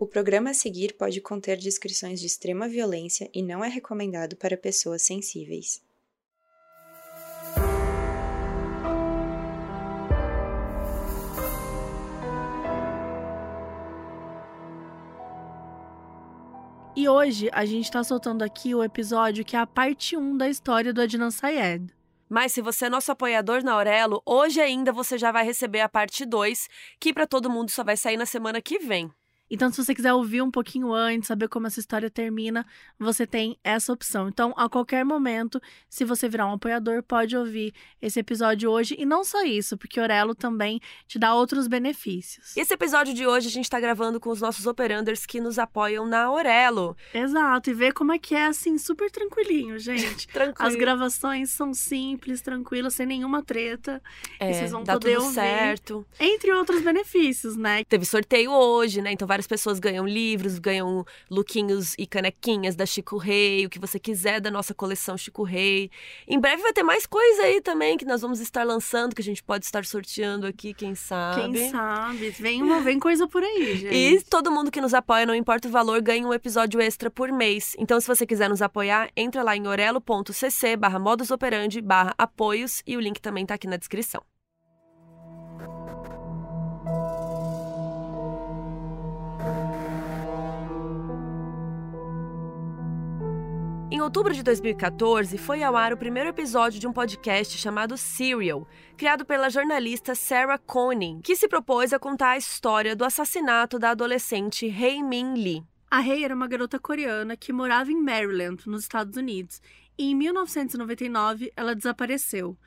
O programa a seguir pode conter descrições de extrema violência e não é recomendado para pessoas sensíveis. E hoje a gente tá soltando aqui o episódio que é a parte 1 da história do Adnan Syed. Mas se você é nosso apoiador na Aurelo, hoje ainda você já vai receber a parte 2, que para todo mundo só vai sair na semana que vem. Então, se você quiser ouvir um pouquinho antes, saber como essa história termina, você tem essa opção. Então, a qualquer momento, se você virar um apoiador, pode ouvir esse episódio hoje. E não só isso, porque Orelo também te dá outros benefícios. Esse episódio de hoje a gente tá gravando com os nossos operanders que nos apoiam na Orelo. Exato, e ver como é que é assim, super tranquilinho, gente. Tranquilo. As gravações são simples, tranquilas, sem nenhuma treta. É, e vocês vão dá poder tudo ouvir. certo. Entre outros benefícios, né? Teve sorteio hoje, né? Então várias pessoas ganham livros, ganham lookinhos e canequinhas da Chico Rei, o que você quiser da nossa coleção Chico Rei. Em breve vai ter mais coisa aí também que nós vamos estar lançando, que a gente pode estar sorteando aqui, quem sabe. Quem sabe? Vem, uma, vem coisa por aí, gente. E todo mundo que nos apoia, não importa o valor, ganha um episódio extra por mês. Então, se você quiser nos apoiar, entra lá em orelo.cc barra modusoperandi barra apoios e o link também tá aqui na descrição. Em outubro de 2014, foi ao ar o primeiro episódio de um podcast chamado Serial, criado pela jornalista Sarah Koenig, que se propôs a contar a história do assassinato da adolescente Hae Min Lee. A Rei era uma garota coreana que morava em Maryland, nos Estados Unidos, e em 1999 ela desapareceu.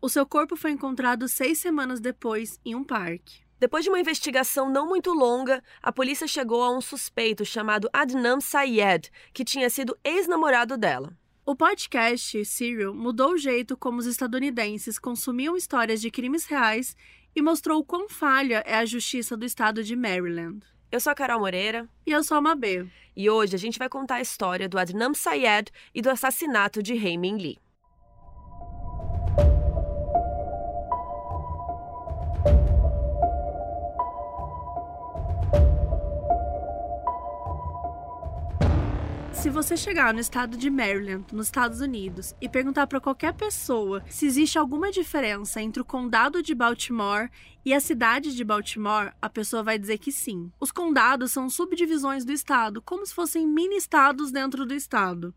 O seu corpo foi encontrado seis semanas depois em um parque. Depois de uma investigação não muito longa, a polícia chegou a um suspeito chamado Adnan Syed, que tinha sido ex-namorado dela. O podcast Serial mudou o jeito como os estadunidenses consumiam histórias de crimes reais e mostrou o quão falha é a justiça do estado de Maryland. Eu sou a Carol Moreira E eu sou a Mabê. e hoje a gente vai contar a história do Adnan Syed e do assassinato de Hae Min Lee. Se você chegar no estado de Maryland, nos Estados Unidos, e perguntar para qualquer pessoa se existe alguma diferença entre o condado de Baltimore e a cidade de Baltimore, a pessoa vai dizer que sim. Os condados são subdivisões do estado, como se fossem mini estados dentro do estado.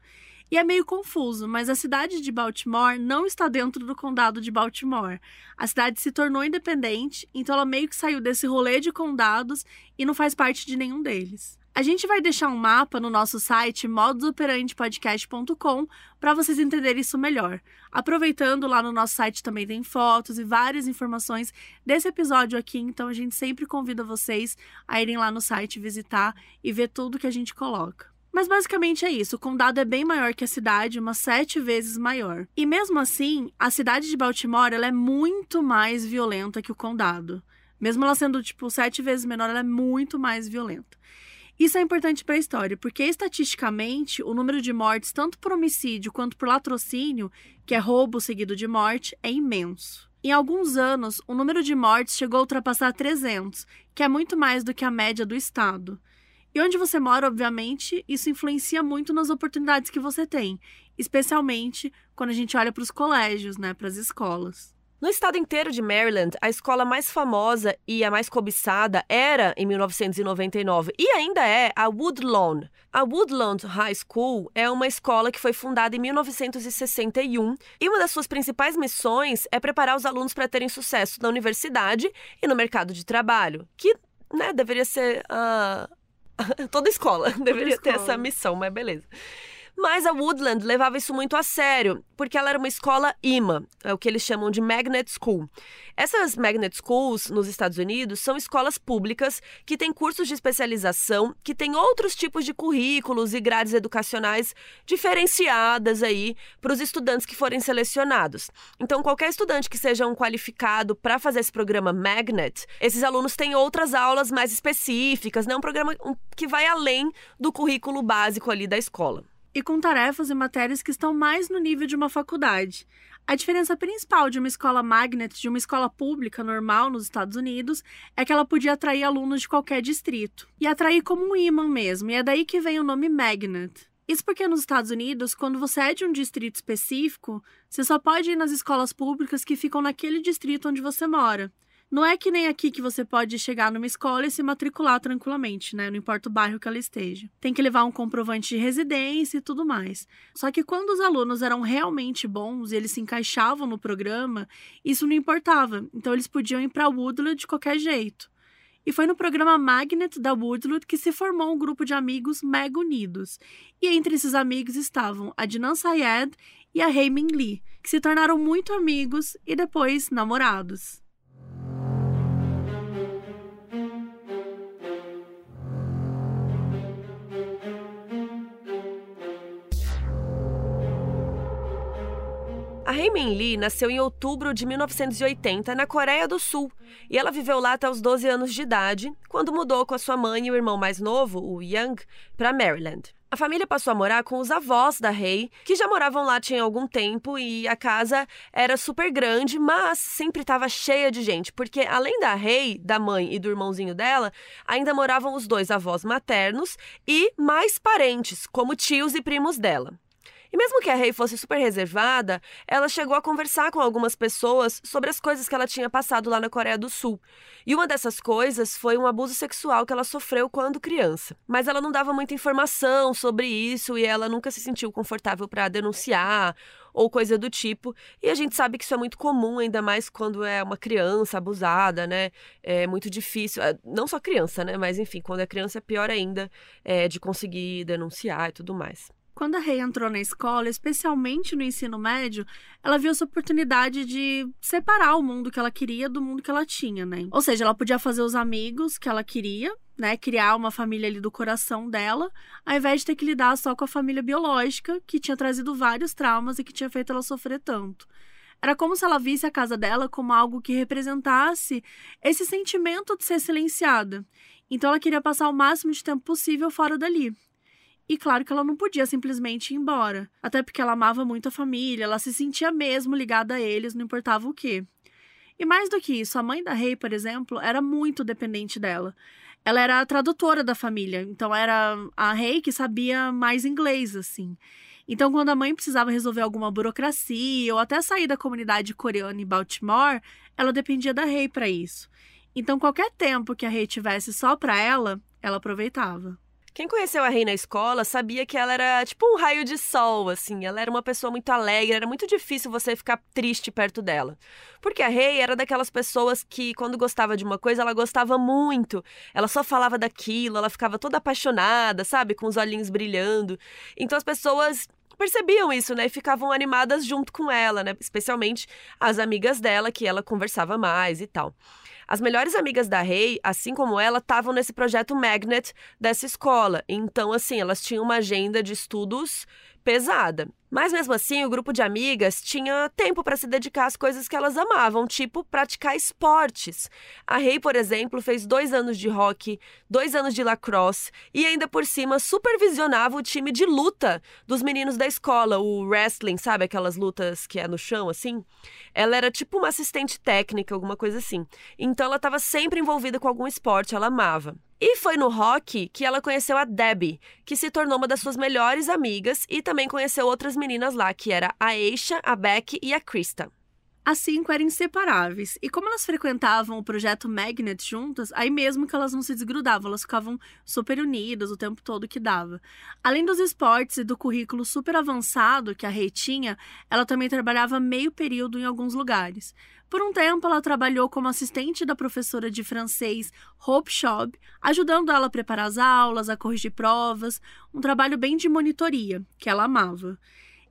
E é meio confuso, mas a cidade de Baltimore não está dentro do condado de Baltimore. A cidade se tornou independente, então ela meio que saiu desse rolê de condados e não faz parte de nenhum deles. A gente vai deixar um mapa no nosso site modusoperandepodcast.com para vocês entenderem isso melhor. Aproveitando, lá no nosso site também tem fotos e várias informações desse episódio aqui, então a gente sempre convida vocês a irem lá no site visitar e ver tudo que a gente coloca. Mas basicamente é isso. O condado é bem maior que a cidade, umas sete vezes maior. E mesmo assim, a cidade de Baltimore ela é muito mais violenta que o condado. Mesmo ela sendo, tipo, sete vezes menor, ela é muito mais violenta. Isso é importante para a história, porque estatisticamente o número de mortes, tanto por homicídio quanto por latrocínio, que é roubo seguido de morte, é imenso. Em alguns anos, o número de mortes chegou a ultrapassar 300, que é muito mais do que a média do estado. E onde você mora, obviamente, isso influencia muito nas oportunidades que você tem, especialmente quando a gente olha para os colégios, né, para as escolas. No estado inteiro de Maryland, a escola mais famosa e a mais cobiçada era, em 1999, e ainda é, a Woodlawn. A Woodlawn High School é uma escola que foi fundada em 1961 e uma das suas principais missões é preparar os alunos para terem sucesso na universidade e no mercado de trabalho, que né, deveria ser a. Toda escola deveria ter escola. essa missão, mas beleza. Mas a Woodland levava isso muito a sério, porque ela era uma escola IMA, é o que eles chamam de Magnet School. Essas Magnet Schools nos Estados Unidos são escolas públicas que têm cursos de especialização, que têm outros tipos de currículos e grades educacionais diferenciadas aí para os estudantes que forem selecionados. Então, qualquer estudante que seja um qualificado para fazer esse programa Magnet, esses alunos têm outras aulas mais específicas, né? Um programa que vai além do currículo básico ali da escola. E com tarefas e matérias que estão mais no nível de uma faculdade. A diferença principal de uma escola magnet de uma escola pública normal nos Estados Unidos é que ela podia atrair alunos de qualquer distrito. E atrair como um imã mesmo, e é daí que vem o nome magnet. Isso porque nos Estados Unidos, quando você é de um distrito específico, você só pode ir nas escolas públicas que ficam naquele distrito onde você mora. Não é que nem aqui que você pode chegar numa escola e se matricular tranquilamente, né? Não importa o bairro que ela esteja. Tem que levar um comprovante de residência e tudo mais. Só que quando os alunos eram realmente bons e eles se encaixavam no programa, isso não importava. Então eles podiam ir para Woodland de qualquer jeito. E foi no programa Magnet da Woodland que se formou um grupo de amigos mega unidos. E entre esses amigos estavam a Dinan Sayed e a Heymin Lee, que se tornaram muito amigos e depois namorados. A Heymin Lee nasceu em outubro de 1980 na Coreia do Sul e ela viveu lá até os 12 anos de idade, quando mudou com a sua mãe e o irmão mais novo, o Young, para Maryland. A família passou a morar com os avós da Rei, que já moravam lá tinha algum tempo e a casa era super grande, mas sempre estava cheia de gente, porque além da Rei, da mãe e do irmãozinho dela, ainda moravam os dois avós maternos e mais parentes, como tios e primos dela. E mesmo que a Rei fosse super reservada, ela chegou a conversar com algumas pessoas sobre as coisas que ela tinha passado lá na Coreia do Sul. E uma dessas coisas foi um abuso sexual que ela sofreu quando criança. Mas ela não dava muita informação sobre isso e ela nunca se sentiu confortável para denunciar ou coisa do tipo. E a gente sabe que isso é muito comum, ainda mais quando é uma criança abusada, né? É muito difícil, é, não só criança, né? Mas enfim, quando é criança é pior ainda é, de conseguir denunciar e tudo mais. Quando a Rei entrou na escola, especialmente no ensino médio, ela viu essa oportunidade de separar o mundo que ela queria do mundo que ela tinha, né? Ou seja, ela podia fazer os amigos que ela queria, né? Criar uma família ali do coração dela, ao invés de ter que lidar só com a família biológica, que tinha trazido vários traumas e que tinha feito ela sofrer tanto. Era como se ela visse a casa dela como algo que representasse esse sentimento de ser silenciada. Então ela queria passar o máximo de tempo possível fora dali. E claro que ela não podia simplesmente ir embora, até porque ela amava muito a família, ela se sentia mesmo ligada a eles, não importava o quê. E mais do que isso, a mãe da Rei, por exemplo, era muito dependente dela. Ela era a tradutora da família, então era a Rei que sabia mais inglês, assim. Então, quando a mãe precisava resolver alguma burocracia ou até sair da comunidade coreana em Baltimore, ela dependia da Rei para isso. Então, qualquer tempo que a Rei tivesse só para ela, ela aproveitava. Quem conheceu a Rei na escola sabia que ela era tipo um raio de sol, assim. Ela era uma pessoa muito alegre, era muito difícil você ficar triste perto dela. Porque a Rei era daquelas pessoas que, quando gostava de uma coisa, ela gostava muito. Ela só falava daquilo, ela ficava toda apaixonada, sabe? Com os olhinhos brilhando. Então as pessoas percebiam isso, né? E ficavam animadas junto com ela, né? Especialmente as amigas dela, que ela conversava mais e tal. As melhores amigas da Rei, assim como ela, estavam nesse projeto Magnet dessa escola. Então, assim, elas tinham uma agenda de estudos pesada. Mas mesmo assim, o grupo de amigas tinha tempo para se dedicar às coisas que elas amavam, tipo praticar esportes. A Rei, por exemplo, fez dois anos de hockey, dois anos de lacrosse e ainda por cima supervisionava o time de luta dos meninos da escola, o wrestling, sabe aquelas lutas que é no chão assim? Ela era tipo uma assistente técnica, alguma coisa assim. Então ela estava sempre envolvida com algum esporte, ela amava. E foi no rock que ela conheceu a Debbie, que se tornou uma das suas melhores amigas e também conheceu outras meninas lá, que era a Aisha, a Beck e a Krista. As cinco eram inseparáveis, e como elas frequentavam o projeto Magnet juntas, aí mesmo que elas não se desgrudavam, elas ficavam super unidas o tempo todo que dava. Além dos esportes e do currículo super avançado que a Rei tinha, ela também trabalhava meio período em alguns lugares. Por um tempo, ela trabalhou como assistente da professora de francês Hope Schaub, ajudando ela a preparar as aulas, a corrigir provas, um trabalho bem de monitoria, que ela amava.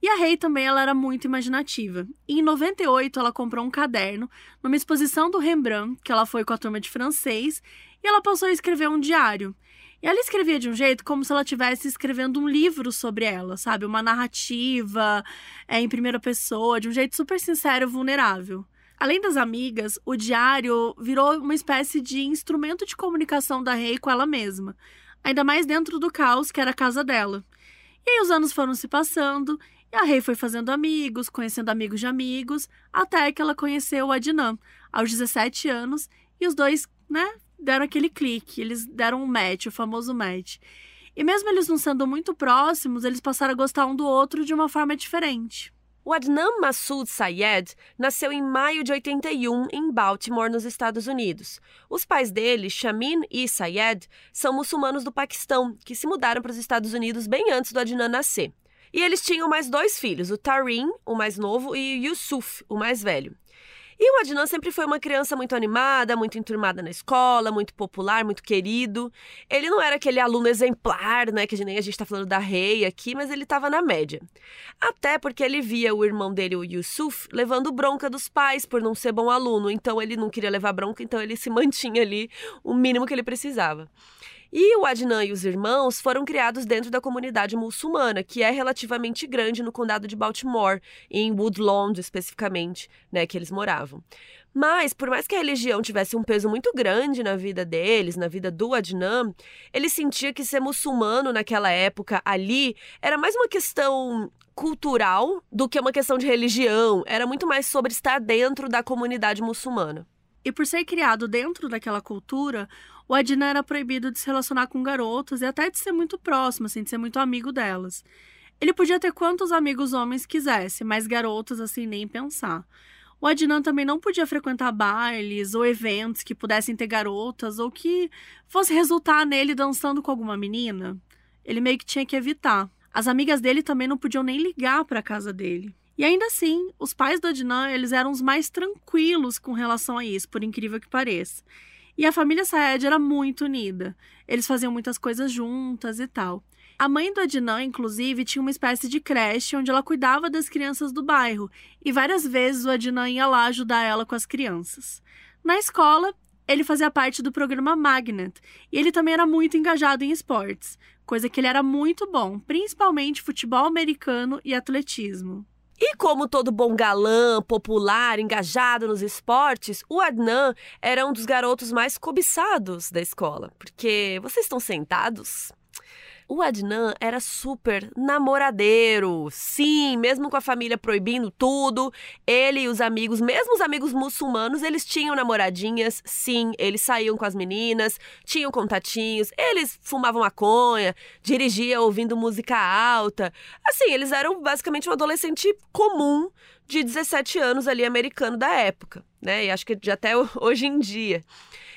E a Rei também ela era muito imaginativa. E em 98 ela comprou um caderno numa exposição do Rembrandt, que ela foi com a turma de francês, e ela passou a escrever um diário. E ela escrevia de um jeito como se ela estivesse escrevendo um livro sobre ela, sabe? Uma narrativa é, em primeira pessoa, de um jeito super sincero e vulnerável. Além das amigas, o diário virou uma espécie de instrumento de comunicação da Rei com ela mesma, ainda mais dentro do caos que era a casa dela. E aí os anos foram se passando E a Rei foi fazendo amigos, conhecendo amigos de amigos, até que ela conheceu o Adnan aos 17 anos e os dois, né, deram aquele clique, eles deram um match, o famoso match. E mesmo eles não sendo muito próximos, eles passaram a gostar um do outro de uma forma diferente. O Adnan Massoud Sayed nasceu em maio de 81 em Baltimore, nos Estados Unidos. Os pais dele, Shamin e Sayed, são muçulmanos do Paquistão, que se mudaram para os Estados Unidos bem antes do Adnan nascer. E eles tinham mais dois filhos, o Tarim, o mais novo, e o Yusuf, o mais velho. E o Adnan sempre foi uma criança muito animada, muito enturmada na escola, muito popular, muito querido. Ele não era aquele aluno exemplar, né, que nem a gente tá falando da Rei aqui, mas ele estava na média. Até porque ele via o irmão dele, o Yusuf, levando bronca dos pais por não ser bom aluno. Então ele não queria levar bronca, então ele se mantinha ali o mínimo que ele precisava. E o Adnan e os irmãos foram criados dentro da comunidade muçulmana, que é relativamente grande no condado de Baltimore, em Woodlawn especificamente, né, que eles moravam. Mas, por mais que a religião tivesse um peso muito grande na vida deles, na vida do Adnan, ele sentia que ser muçulmano naquela época ali era mais uma questão cultural do que uma questão de religião. Era muito mais sobre estar dentro da comunidade muçulmana. E por ser criado dentro daquela cultura, o Adnan era proibido de se relacionar com garotas e até de ser muito próximo, assim, de ser muito amigo delas. Ele podia ter quantos amigos homens quisesse, mas garotas, assim, nem pensar. O Adnan também não podia frequentar bailes ou eventos que pudessem ter garotas ou que fosse resultar nele dançando com alguma menina. Ele meio que tinha que evitar. As amigas dele também não podiam nem ligar para a casa dele. E ainda assim, os pais do Adnan, eles eram os mais tranquilos com relação a isso, por incrível que pareça. E a família Saed era muito unida. Eles faziam muitas coisas juntas e tal. A mãe do Adnan, inclusive, tinha uma espécie de creche onde ela cuidava das crianças do bairro, e várias vezes o Adnan ia lá ajudar ela com as crianças. Na escola, ele fazia parte do programa Magnet, e ele também era muito engajado em esportes, coisa que ele era muito bom, principalmente futebol americano e atletismo. E como todo bom galã, popular, engajado nos esportes, o Adnan era um dos garotos mais cobiçados da escola. Porque vocês estão sentados? O Adnan era super namoradeiro. Sim, mesmo com a família proibindo tudo, ele e os amigos, mesmo os amigos muçulmanos, eles tinham namoradinhas. Sim, eles saíam com as meninas, tinham contatinhos, eles fumavam maconha, dirigiam ouvindo música alta. Assim, eles eram basicamente um adolescente comum de 17 anos ali americano da época, né? E acho que de até hoje em dia.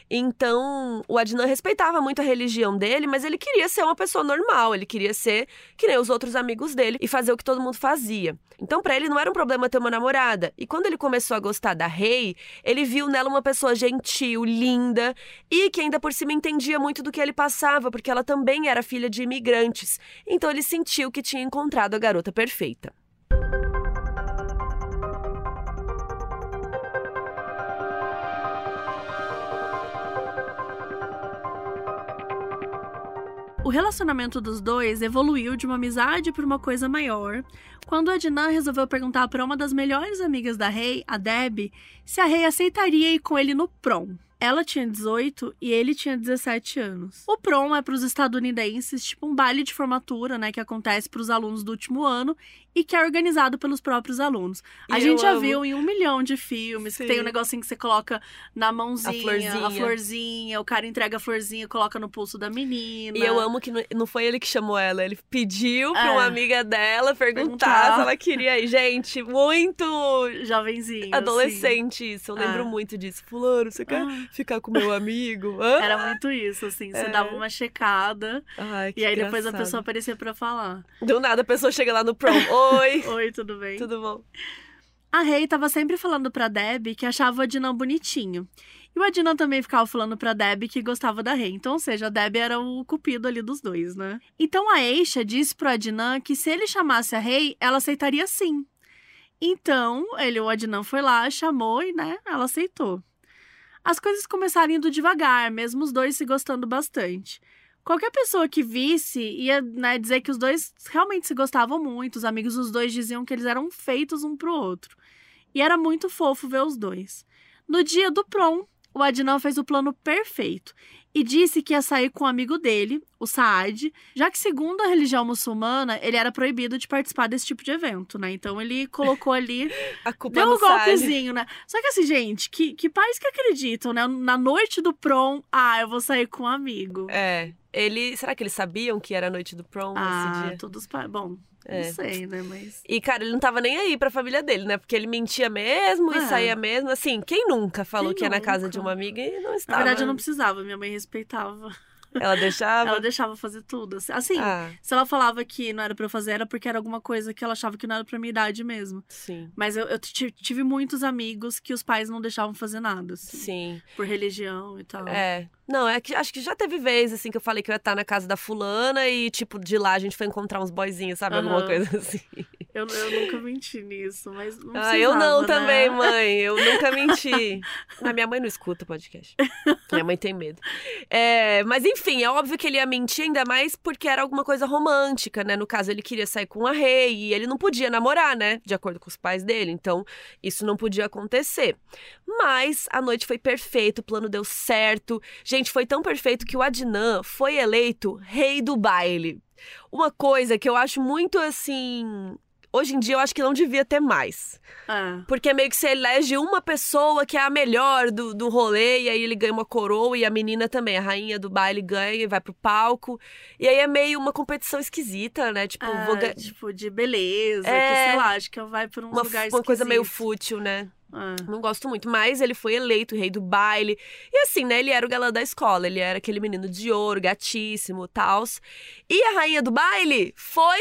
Então, o Adnan respeitava muito a religião dele, mas ele queria ser uma pessoa normal, ele queria ser que nem os outros amigos dele e fazer o que todo mundo fazia. Então, para ele não era um problema ter uma namorada. E quando ele começou a gostar da Rei, ele viu nela uma pessoa gentil, linda e que ainda por cima entendia muito do que ele passava, porque ela também era filha de imigrantes. Então, ele sentiu que tinha encontrado a garota perfeita. O relacionamento dos dois evoluiu de uma amizade para uma coisa maior, quando Adnan resolveu perguntar para uma das melhores amigas da Rei, a Deb, se a Rei aceitaria ir com ele no prom. Ela tinha 18 e ele tinha 17 anos. O prom é para os estadunidenses, tipo um baile de formatura, né, que acontece para os alunos do último ano e que é organizado pelos próprios alunos. A gente já viu em um milhão de filmes Sim. que tem um negocinho que você coloca na mãozinha, a florzinha. a florzinha, o cara entrega a florzinha, coloca no pulso da menina. E eu amo que não foi ele que chamou ela, ele pediu para é. uma amiga dela perguntar, perguntar, se ela queria ir. Gente, muito jovenzinho. Adolescente assim. isso. Eu lembro é. muito disso. Fulano, você quer ah. ficar com meu amigo? Hã? Era muito isso, assim. Você é. dava uma checada. Ai, e aí engraçado. depois a pessoa aparecia para falar. Do nada a pessoa chega lá no prom. Oi! Oi, tudo bem? Tudo bom. A Rei tava sempre falando pra Deb que achava o Adnan bonitinho. E o Adnan também ficava falando pra Deb que gostava da Rei. Então, ou seja, a Deb era o cupido ali dos dois, né? Então a Eixa disse pro Adnan que se ele chamasse a Rei, ela aceitaria sim. Então, ele, o Adnan foi lá, chamou e, né, ela aceitou. As coisas começaram indo devagar, mesmo os dois se gostando bastante qualquer pessoa que visse ia né, dizer que os dois realmente se gostavam muito. Os amigos dos dois diziam que eles eram feitos um pro outro. E era muito fofo ver os dois. No dia do prom, o Adnan fez o plano perfeito. e disse que ia sair com um amigo dele, o Saad, já que, segundo a religião muçulmana, ele era proibido de participar desse tipo de evento, né? Então ele colocou ali. A culpa Deu é um do Saad. golpezinho, né? Só que assim, gente, que, que pais que acreditam, né? Na noite do prom, ah, eu vou sair com um amigo. É. Ele. Será que eles sabiam que era a noite do prom esse ah, dia? todos. Bom, É. não sei, né? Mas. E, cara, ele não tava nem aí pra família dele, né? Porque ele mentia mesmo e É. saía mesmo. Assim, quem nunca falou Quem que ia na casa nunca? de uma amiga e não Na estava? verdade, eu não precisava, minha mãe respeitava. Ela deixava? Ela deixava fazer tudo. assim. Assim, Ah, se ela falava que não era pra eu fazer, era porque era alguma coisa que ela achava que não era pra minha idade mesmo. sim. Mas eu, eu ti- tive muitos amigos que os pais não deixavam fazer nada, assim, Sim. por religião e tal. É. Não, é que acho que já teve vez, assim, que eu falei que eu ia estar na casa da fulana e, tipo, de lá a gente foi encontrar uns boyzinhos, sabe? Alguma Aham. coisa assim. Eu, eu nunca menti nisso, mas não ah, eu não né? também, mãe. Eu nunca menti. a minha mãe não escuta o podcast. Minha mãe tem medo. É, mas enfim, é óbvio que ele ia mentir, ainda mais porque era alguma coisa romântica, né? No caso, ele queria sair com a Rei e ele não podia namorar, né? De acordo com os pais dele. Então, isso não podia acontecer. Mas a noite foi perfeita, o plano deu certo. Gente, foi tão perfeito que o Adnan foi eleito rei do baile. Uma coisa que eu acho muito assim. Hoje em dia eu acho que não devia ter mais. É. Porque meio que você elege uma pessoa que é a melhor do, do rolê, e aí ele ganha uma coroa, e a menina também, a rainha do baile ganha e vai pro palco. E aí é meio uma competição esquisita, né? Tipo, É, vou tipo, de beleza, É. que sei lá, acho que vai por uns uma, lugares uma coisa meio fútil, né? É. Não gosto muito, mas ele foi eleito rei do baile. E assim, né? Ele era o galã da escola, ele era aquele menino de ouro, gatíssimo, tals. E a rainha do baile foi.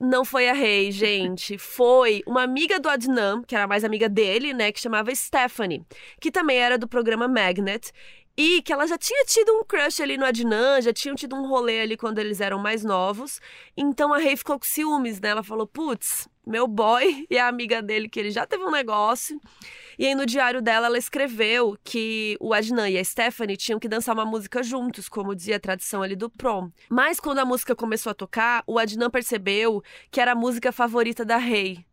Não foi a rei, gente. Foi uma amiga do Adnan, que era mais amiga dele, né? Que chamava Stephanie, que também era do programa Magnet. E que ela já tinha tido um crush ali no Adnan, já tinham tido um rolê ali quando eles eram mais novos. Então a Rei ficou com ciúmes, né? Ela falou: putz, meu boy e a amiga dele, que ele já teve um negócio. E aí no diário dela ela escreveu que o Adnan e a Stephanie tinham que dançar uma música juntos, como dizia a tradição ali do prom. Mas quando a música começou a tocar, o Adnan percebeu que era a música favorita da Rei.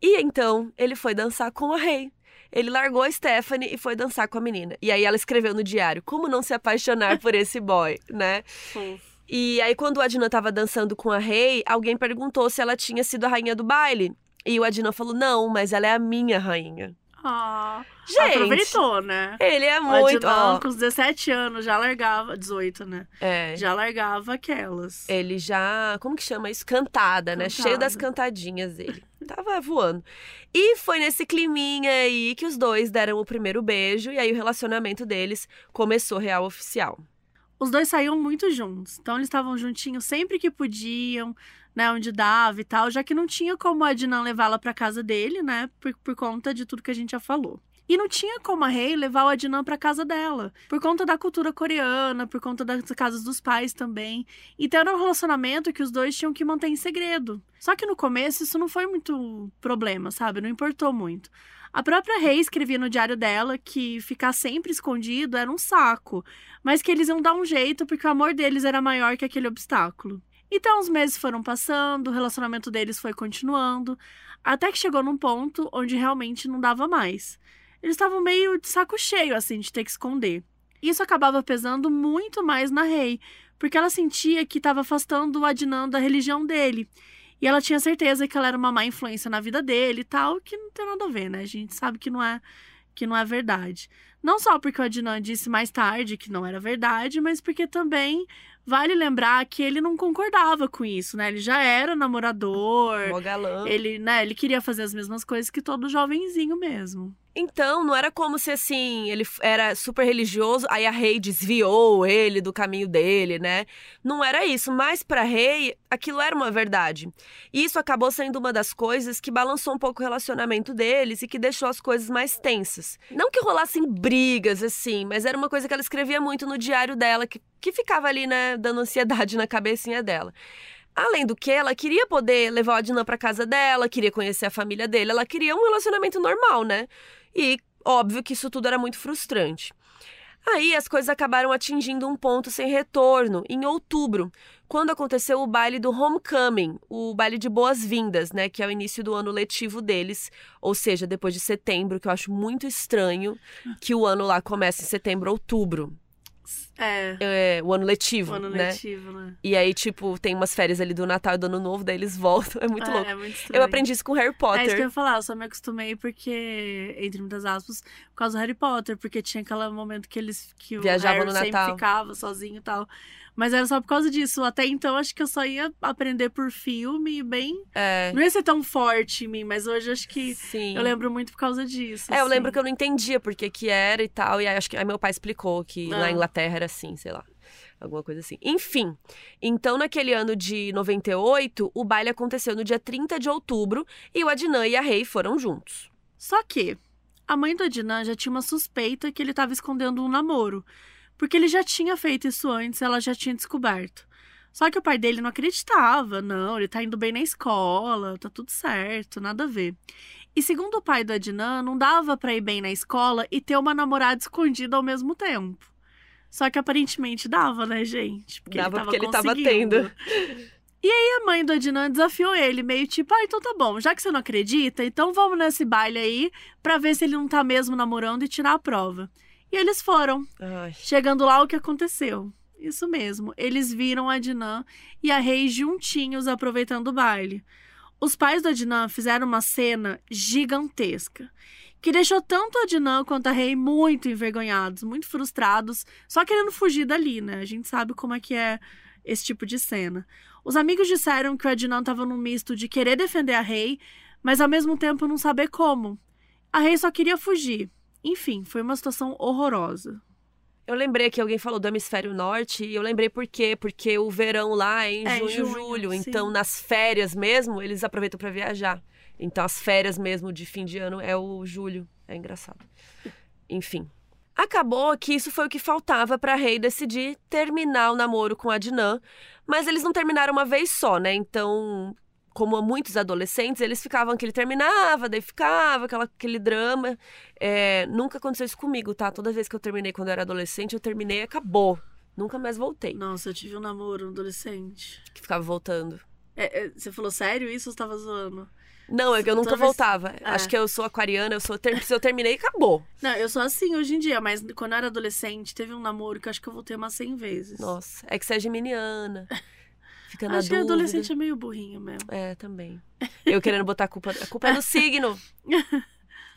E então ele foi dançar com a Rei. Ele largou a Stephanie e foi dançar com a menina. E aí ela escreveu no diário: como não se apaixonar por esse boy, né? Fofo. E aí, quando o Adnan tava dançando com a Rei, alguém perguntou se ela tinha sido a rainha do baile. E o Adnan falou: não, mas ela é a minha rainha. Ah, Gente, aproveitou, né? ele é O muito. Adnan, Ó, com os 17 anos, já largava, 18, né? é, Já largava aquelas. ele já. Como que chama isso? Cantada, né? Cheio das cantadinhas dele. Tava voando. E foi nesse climinha aí que os dois deram o primeiro beijo. E aí o relacionamento deles começou real oficial. Os dois saíam muito juntos. Então eles estavam juntinhos sempre que podiam, né? Onde dava e tal, já que não tinha como a Adnan levá-la pra casa dele, né? Por, por conta de tudo que a gente já falou. E não tinha como a Rei levar o Adnan pra casa dela, por conta da cultura coreana, por conta das casas dos pais também. Então era um relacionamento que os dois tinham que manter em segredo. Só que no começo isso não foi muito problema, sabe? Não importou muito. A própria Rei escrevia no diário dela que ficar sempre escondido era um saco, mas que eles iam dar um jeito porque o amor deles era maior que aquele obstáculo. Então os meses foram passando, o relacionamento deles foi continuando, até que chegou num ponto onde realmente não dava mais. Eles estavam meio de saco cheio, assim, de ter que esconder. Isso acabava pesando muito mais na Rei, porque ela sentia que estava afastando o Adnan da religião dele. E ela tinha certeza que ela era uma má influência na vida dele e tal, que não tem nada a ver, né? A gente sabe que não é que não é verdade. Não só porque o Adnan disse mais tarde que não era verdade, mas porque também vale lembrar que ele não concordava com isso, né? Ele já era namorador, Mó galã. ele, né, ele queria fazer as mesmas coisas que todo jovenzinho mesmo. Então, não era como se assim, ele era super religioso, aí a rei desviou ele do caminho dele, né? Não era isso, mas pra rei, aquilo era uma verdade. E isso acabou sendo uma das coisas que balançou um pouco o relacionamento deles e que deixou as coisas mais tensas. Não que rolassem brigas, assim, mas era uma coisa que ela escrevia muito no diário dela, que, que ficava ali, né, dando ansiedade na cabecinha dela. Além do que, ela queria poder levar o Adnan pra casa dela, queria conhecer a família dele, ela queria um relacionamento normal, né? E óbvio que isso tudo era muito frustrante. Aí as coisas acabaram atingindo um ponto sem retorno em outubro, quando aconteceu o baile do Homecoming, o baile de boas-vindas, né, que é o início do ano letivo deles, ou seja, depois de setembro, que eu acho muito estranho que o ano lá comece em setembro, outubro. É. é, o ano letivo, O ano né? letivo, né? E aí, tipo, tem umas férias ali do Natal e do Ano Novo, daí eles voltam. É muito é, louco. É muito Eu aprendi isso com Harry É isso que eu Potter. ia falar, eu só me acostumei porque, entre muitas aspas, por causa do Harry Potter, porque tinha aquele momento que eles que o Viajavam Harry no sempre Natal. ficava sozinho e tal. Mas era só por causa disso. Até então, acho que eu só ia aprender por filme bem. É. Não ia ser tão forte em mim, mas hoje acho que Sim. eu lembro muito por causa disso. É, eu assim. lembro que eu não entendia porque que era e tal. E aí acho que aí meu pai explicou que lá Ah. na Inglaterra era assim, sei lá. Alguma coisa assim. Enfim, então naquele ano de 98, o baile aconteceu no dia 30 de outubro e o Adnan e a Rei foram juntos. Só que a mãe do Adnan já tinha uma suspeita que ele estava escondendo um namoro, porque ele já tinha feito isso antes, ela já tinha descoberto. Só que o pai dele não acreditava, não, ele tá indo bem na escola, tá tudo certo, nada a ver. E segundo o pai do Adnan, não dava pra ir bem na escola e ter uma namorada escondida ao mesmo tempo. Só que aparentemente dava, né, gente? Porque Dava ele porque ele tava tendo. E a mãe do Adnan desafiou ele, meio tipo, ah, então tá bom, já que você não acredita, então vamos nesse baile aí pra ver se ele não tá mesmo namorando e tirar a prova. E eles foram. Ai, Chegando lá, o que aconteceu? Isso mesmo, eles viram a Adnan e a Rei juntinhos aproveitando o baile. Os pais do Adnan fizeram uma cena gigantesca, que deixou tanto a Adnan quanto a Rei muito envergonhados, muito frustrados, só querendo fugir dali, né? A gente sabe como é que é esse tipo de cena. Os amigos disseram que o Adnan estava num misto de querer defender a Rei, mas ao mesmo tempo não saber como. A Rei só queria fugir. Enfim, foi uma situação horrorosa. Eu lembrei que alguém falou do hemisfério norte e eu lembrei por quê? Porque o verão lá é em É, junho e julho. Então, nas férias mesmo, eles aproveitam pra viajar. Então, as férias mesmo de fim de ano é o julho. É engraçado. Enfim. Acabou que isso foi o que faltava pra Rei decidir terminar o namoro com a Adnan. Mas eles não terminaram uma vez só, né? Então, como muitos adolescentes, eles ficavam que ele terminava, daí ficava aquela, aquele drama. É, nunca aconteceu isso comigo, tá? Toda vez que eu terminei quando eu era adolescente, eu terminei e acabou. Nunca mais voltei. Nossa, eu tive um namoro um adolescente. Que ficava voltando. É, é, você falou sério isso ou você tava zoando? Não, é que eu nunca Toda vez- voltava. É. Acho que eu sou aquariana, eu sou ter... se eu terminei, acabou. Não, eu sou assim hoje em dia, mas quando eu era adolescente, teve um namoro que eu acho que eu voltei umas 100 vezes. Nossa, é que você é geminiana. Fica na acho que dúvida. adolescente é meio burrinho mesmo. É, também. Eu querendo botar a culpa. A culpa é do signo.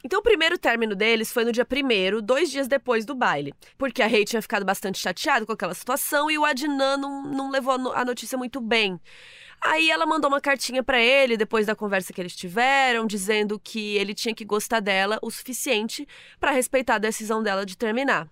Então, o primeiro término deles foi no dia primeiro, dois dias depois do baile. Porque a Rei tinha ficado bastante chateada com aquela situação e o Adnan não, não levou a notícia muito bem. Aí ela mandou uma cartinha pra ele depois da conversa que eles tiveram, dizendo que ele tinha que gostar dela o suficiente pra respeitar a decisão dela de terminar.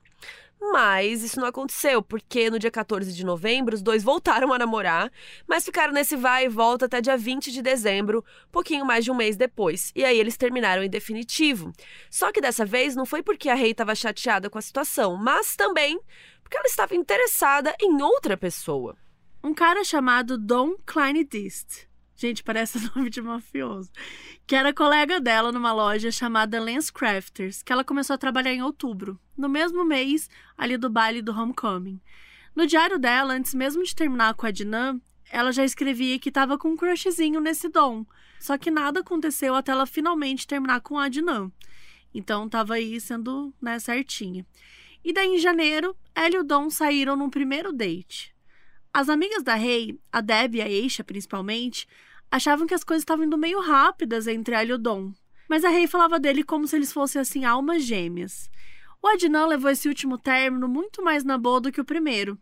Mas isso não aconteceu, porque no dia 14 de novembro os dois voltaram a namorar, mas ficaram nesse vai e volta até dia 20 de dezembro, pouquinho mais de um mês depois. E aí eles terminaram em definitivo. Só que dessa vez não foi porque a Rei estava chateada com a situação, mas também porque ela estava interessada em outra pessoa. Um cara chamado Don Kleindienst. Gente, parece nome de mafioso. Que era colega dela numa loja chamada Lance Crafters, que ela começou a trabalhar em outubro, no mesmo mês ali do baile do Homecoming. No diário dela, antes mesmo de terminar com a Dinan, ela já escrevia que estava com um crushzinho nesse Dom. Só que nada aconteceu até ela finalmente terminar com a Dinan. Então tava aí sendo, né, certinha. E daí em janeiro, ela e o Dom saíram num primeiro date. As amigas da Rei, a Deb e a Eisha principalmente, achavam que as coisas estavam indo meio rápidas entre ela e o Dom. Mas a Rei falava dele como se eles fossem assim almas gêmeas. O Adnan levou esse último término muito mais na boa do que o primeiro.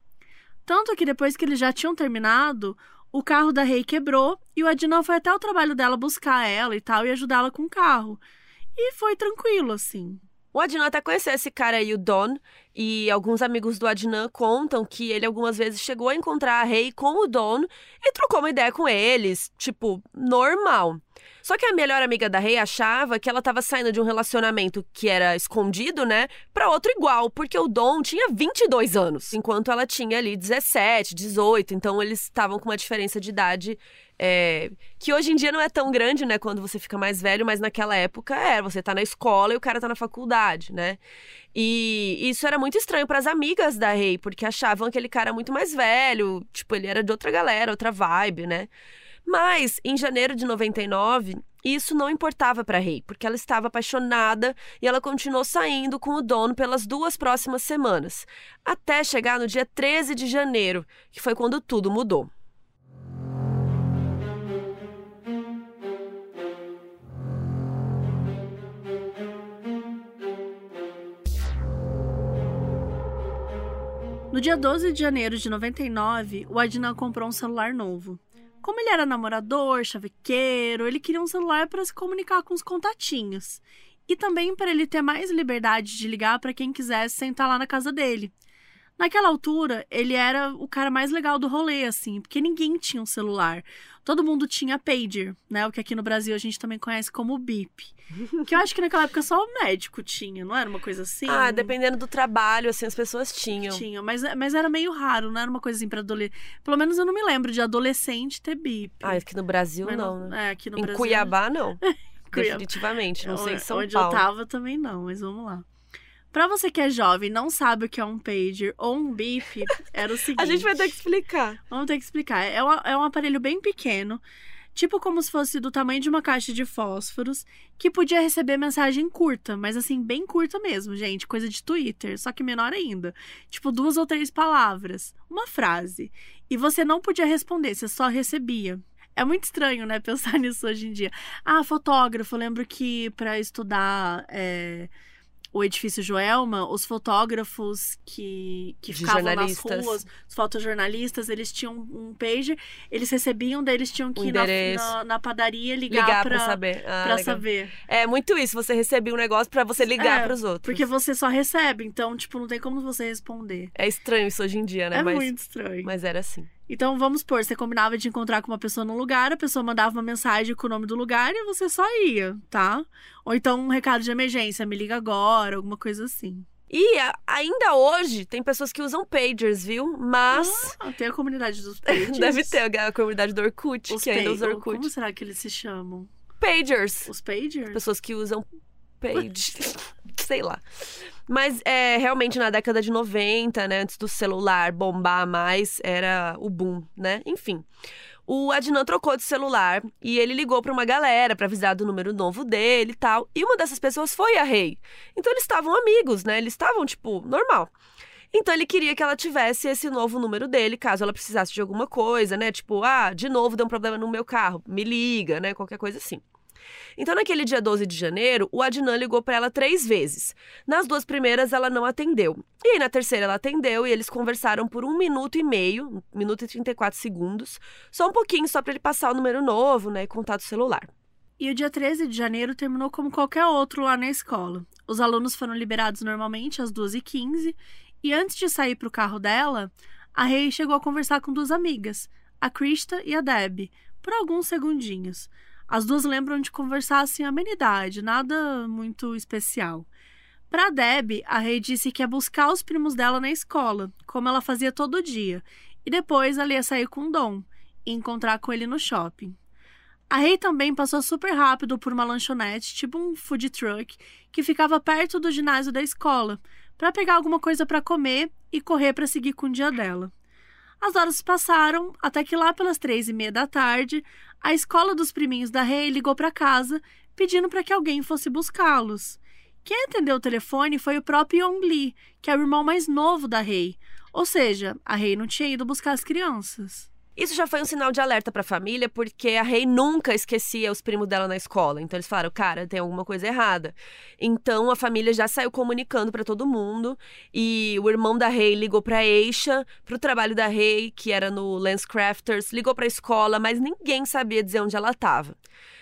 Tanto que depois que eles já tinham terminado, o carro da Rei quebrou e o Adnan foi até o trabalho dela buscar ela e tal e ajudá-la com o carro. E foi tranquilo, assim. O Adnan até conheceu esse cara aí, o Don, e alguns amigos do Adnan contam que ele algumas vezes chegou a encontrar a Rei com o Don e trocou uma ideia com eles, tipo, normal. Só que a melhor amiga da Rei achava que ela tava saindo de um relacionamento que era escondido, né, pra outro igual, porque o Don tinha 22 anos, enquanto ela tinha ali 17, 18, então eles estavam com uma diferença de idade é, que hoje em dia não é tão grande, né, quando você fica mais velho, mas naquela época era, você tá na escola e o cara tá na faculdade, né? E isso era muito estranho para as amigas da Rei, porque achavam aquele cara muito mais velho, tipo, ele era de outra galera, outra vibe, né? Mas, em janeiro de 99, E isso não importava para Rei, porque ela estava apaixonada e ela continuou saindo com o dono pelas duas próximas semanas, até chegar no dia 13 de janeiro, que foi quando tudo mudou. No dia 12 de janeiro de 99, o Adnan comprou um celular novo. Como ele era namorador, chavequeiro, ele queria um celular para se comunicar com os contatinhos. E também para ele ter mais liberdade de ligar para quem quisesse sentar lá na casa dele. Naquela altura, ele era o cara mais legal do rolê, assim, porque ninguém tinha um celular. Todo mundo tinha pager, né? O que aqui no Brasil a gente também conhece como bip. Que eu acho que naquela época só o médico tinha, não era uma coisa assim? Ah, dependendo do trabalho, assim, as pessoas tinham. Tinha, mas, mas era meio raro, não era uma coisa assim pra adolescente. Pelo menos eu não me lembro de adolescente ter bip. Ah, aqui no Brasil Mas não, né? É, aqui no em Brasil. Cuiabá, não. Cuiabá. Definitivamente. Não sei em São Onde Paulo. eu tava também não, mas vamos lá. Pra você que é jovem e não sabe o que é um pager ou um bip, era o seguinte. A gente vai ter que explicar. Vamos ter que explicar. É um, é um aparelho bem pequeno, tipo como se fosse do tamanho de uma caixa de fósforos, que podia receber mensagem curta, mas assim, bem curta mesmo, gente. Coisa de Twitter, só que menor ainda. Tipo, duas ou três palavras. Uma frase. E você não podia responder, você só recebia. É muito estranho, né, pensar nisso hoje em dia. Ah, fotógrafo. Lembro que para estudar é, o edifício Joelma, os fotógrafos que, que De ficavam nas ruas, os fotojornalistas, eles tinham um pager, eles recebiam, daí eles tinham que ir na, na, na padaria ligar, Ligar pra, pra saber. Ah, pra saber. É muito isso. Você recebia um negócio pra você ligar É, pros outros. Porque você só recebe, então, tipo, não tem como você responder. É estranho isso hoje em dia, né? é mas, muito estranho. mas era assim. Então, vamos supor, você combinava de encontrar com uma pessoa num lugar, a pessoa mandava uma mensagem com o nome do lugar e você só ia, tá? Ou então um recado de emergência, me liga agora, alguma coisa assim. E ainda hoje tem pessoas que usam pagers, viu? Mas Ah, tem a comunidade dos pagers. deve ter a comunidade do Orkut, Os que ainda usa Orkut. Como será que eles se chamam? Pagers. Os pagers? Pessoas que usam page. Sei lá. Mas é, realmente na década de 90, né, antes do celular bombar mais, era o boom, né? Enfim. O Adnan trocou de celular e ele ligou pra uma galera pra avisar do número novo dele e tal. E uma dessas pessoas foi a Rei. Então eles estavam amigos, né? Eles estavam, tipo, normal. Então ele queria que ela tivesse esse novo número dele, caso ela precisasse de alguma coisa, né? Tipo, ah, de novo deu um problema no meu carro, me liga, né? Qualquer coisa assim. Então, naquele dia 12 de janeiro, o Adnan ligou para ela três vezes. Nas duas primeiras, ela não atendeu. E aí, na terceira, ela atendeu e eles conversaram por um minuto e meio, um minuto e 34 segundos. Só um pouquinho, só para ele passar o número novo, né? E contato celular. E o dia 13 de janeiro terminou como qualquer outro lá na escola. Os alunos foram liberados normalmente às 2h15 e antes de sair para o carro dela, a Rei chegou a conversar com duas amigas, a Krista e a Deb, por alguns segundinhos. As duas lembram de conversar assim, amenidade, nada muito especial. Para Deb, a Rei disse que ia buscar os primos dela na escola, como ela fazia todo dia, e depois ela ia sair com Dom e encontrar com ele no shopping. A Rei também passou super rápido por uma lanchonete, tipo um food truck, que ficava perto do ginásio da escola, para pegar alguma coisa para comer e correr para seguir com o dia dela. As horas passaram até que lá pelas três e meia da tarde, a escola dos priminhos da Rei ligou para casa pedindo para que alguém fosse buscá-los. Quem atendeu o telefone foi o próprio Yong Lee, que é o irmão mais novo da Rei. Ou seja, a Rei não tinha ido buscar as crianças. Isso já foi um sinal de alerta pra família, porque a Rei nunca esquecia os primos dela na escola. Então eles falaram, cara, tem alguma coisa errada. Então a família já saiu comunicando pra todo mundo. E o irmão da Rei ligou pra Eixa, pro trabalho da Rei, que era no Lens Crafters, ligou pra escola, mas ninguém sabia dizer onde ela tava.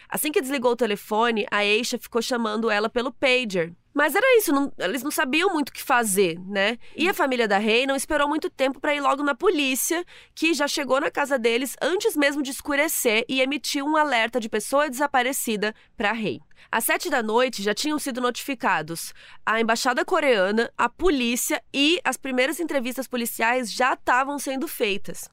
Assim que desligou o telefone, a Eixa ficou chamando ela pelo pager. Mas era isso, não- eles não sabiam muito o que fazer, né? E a família da Rei não esperou muito tempo para ir logo na polícia, que já chegou na casa deles antes mesmo de escurecer e emitiu um alerta de pessoa desaparecida para Rei. Às sete da noite já tinham sido notificados a embaixada coreana, a polícia e as primeiras entrevistas policiais já estavam sendo feitas.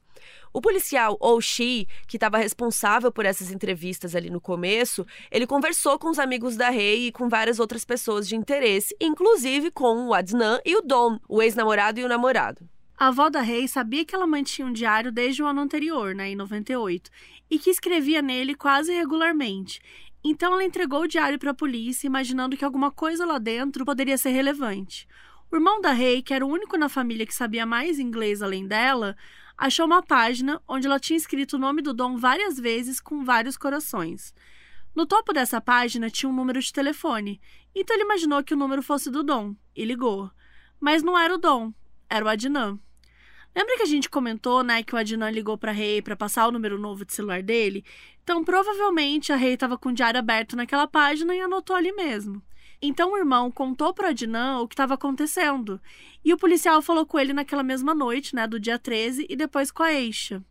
O policial Oh Shi, que estava responsável por essas entrevistas ali no começo, ele conversou com os amigos da Rei e com várias outras pessoas de interesse, inclusive com o Adnan e o Dom, o ex-namorado e o namorado. A avó da Rei sabia que ela mantinha um diário desde o ano anterior, né, em 98, e que escrevia nele quase regularmente. Então ela entregou o diário para a polícia, imaginando que alguma coisa lá dentro poderia ser relevante. O irmão da Rei, que era o único na família que sabia mais inglês além dela, achou uma página onde ela tinha escrito o nome do Dom várias vezes com vários corações. No topo dessa página tinha um número de telefone, então ele imaginou que o número fosse do Dom e ligou. Mas não era o Dom, era o Adnan. Lembra que a gente comentou, né, que o Adnan ligou para Rei para passar o número novo de celular dele? Então, provavelmente a Rei estava com o diário aberto naquela página e anotou ali mesmo. Então o irmão contou para Adnan o que estava acontecendo. E o policial falou com ele naquela mesma noite, né, do dia 13, e depois com a Eixa.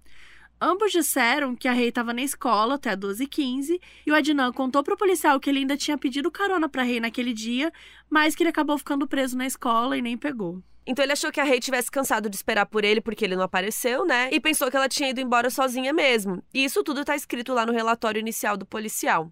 Ambos disseram que a Rei estava na escola até 12h15 e o Adnan contou para o policial que ele ainda tinha pedido carona para a Rei naquele dia, mas que ele acabou ficando preso na escola e nem pegou. Então ele achou que a Rei tivesse cansado de esperar por ele porque ele não apareceu, né? E pensou que ela tinha ido embora sozinha mesmo. E isso tudo está escrito lá no relatório inicial do policial.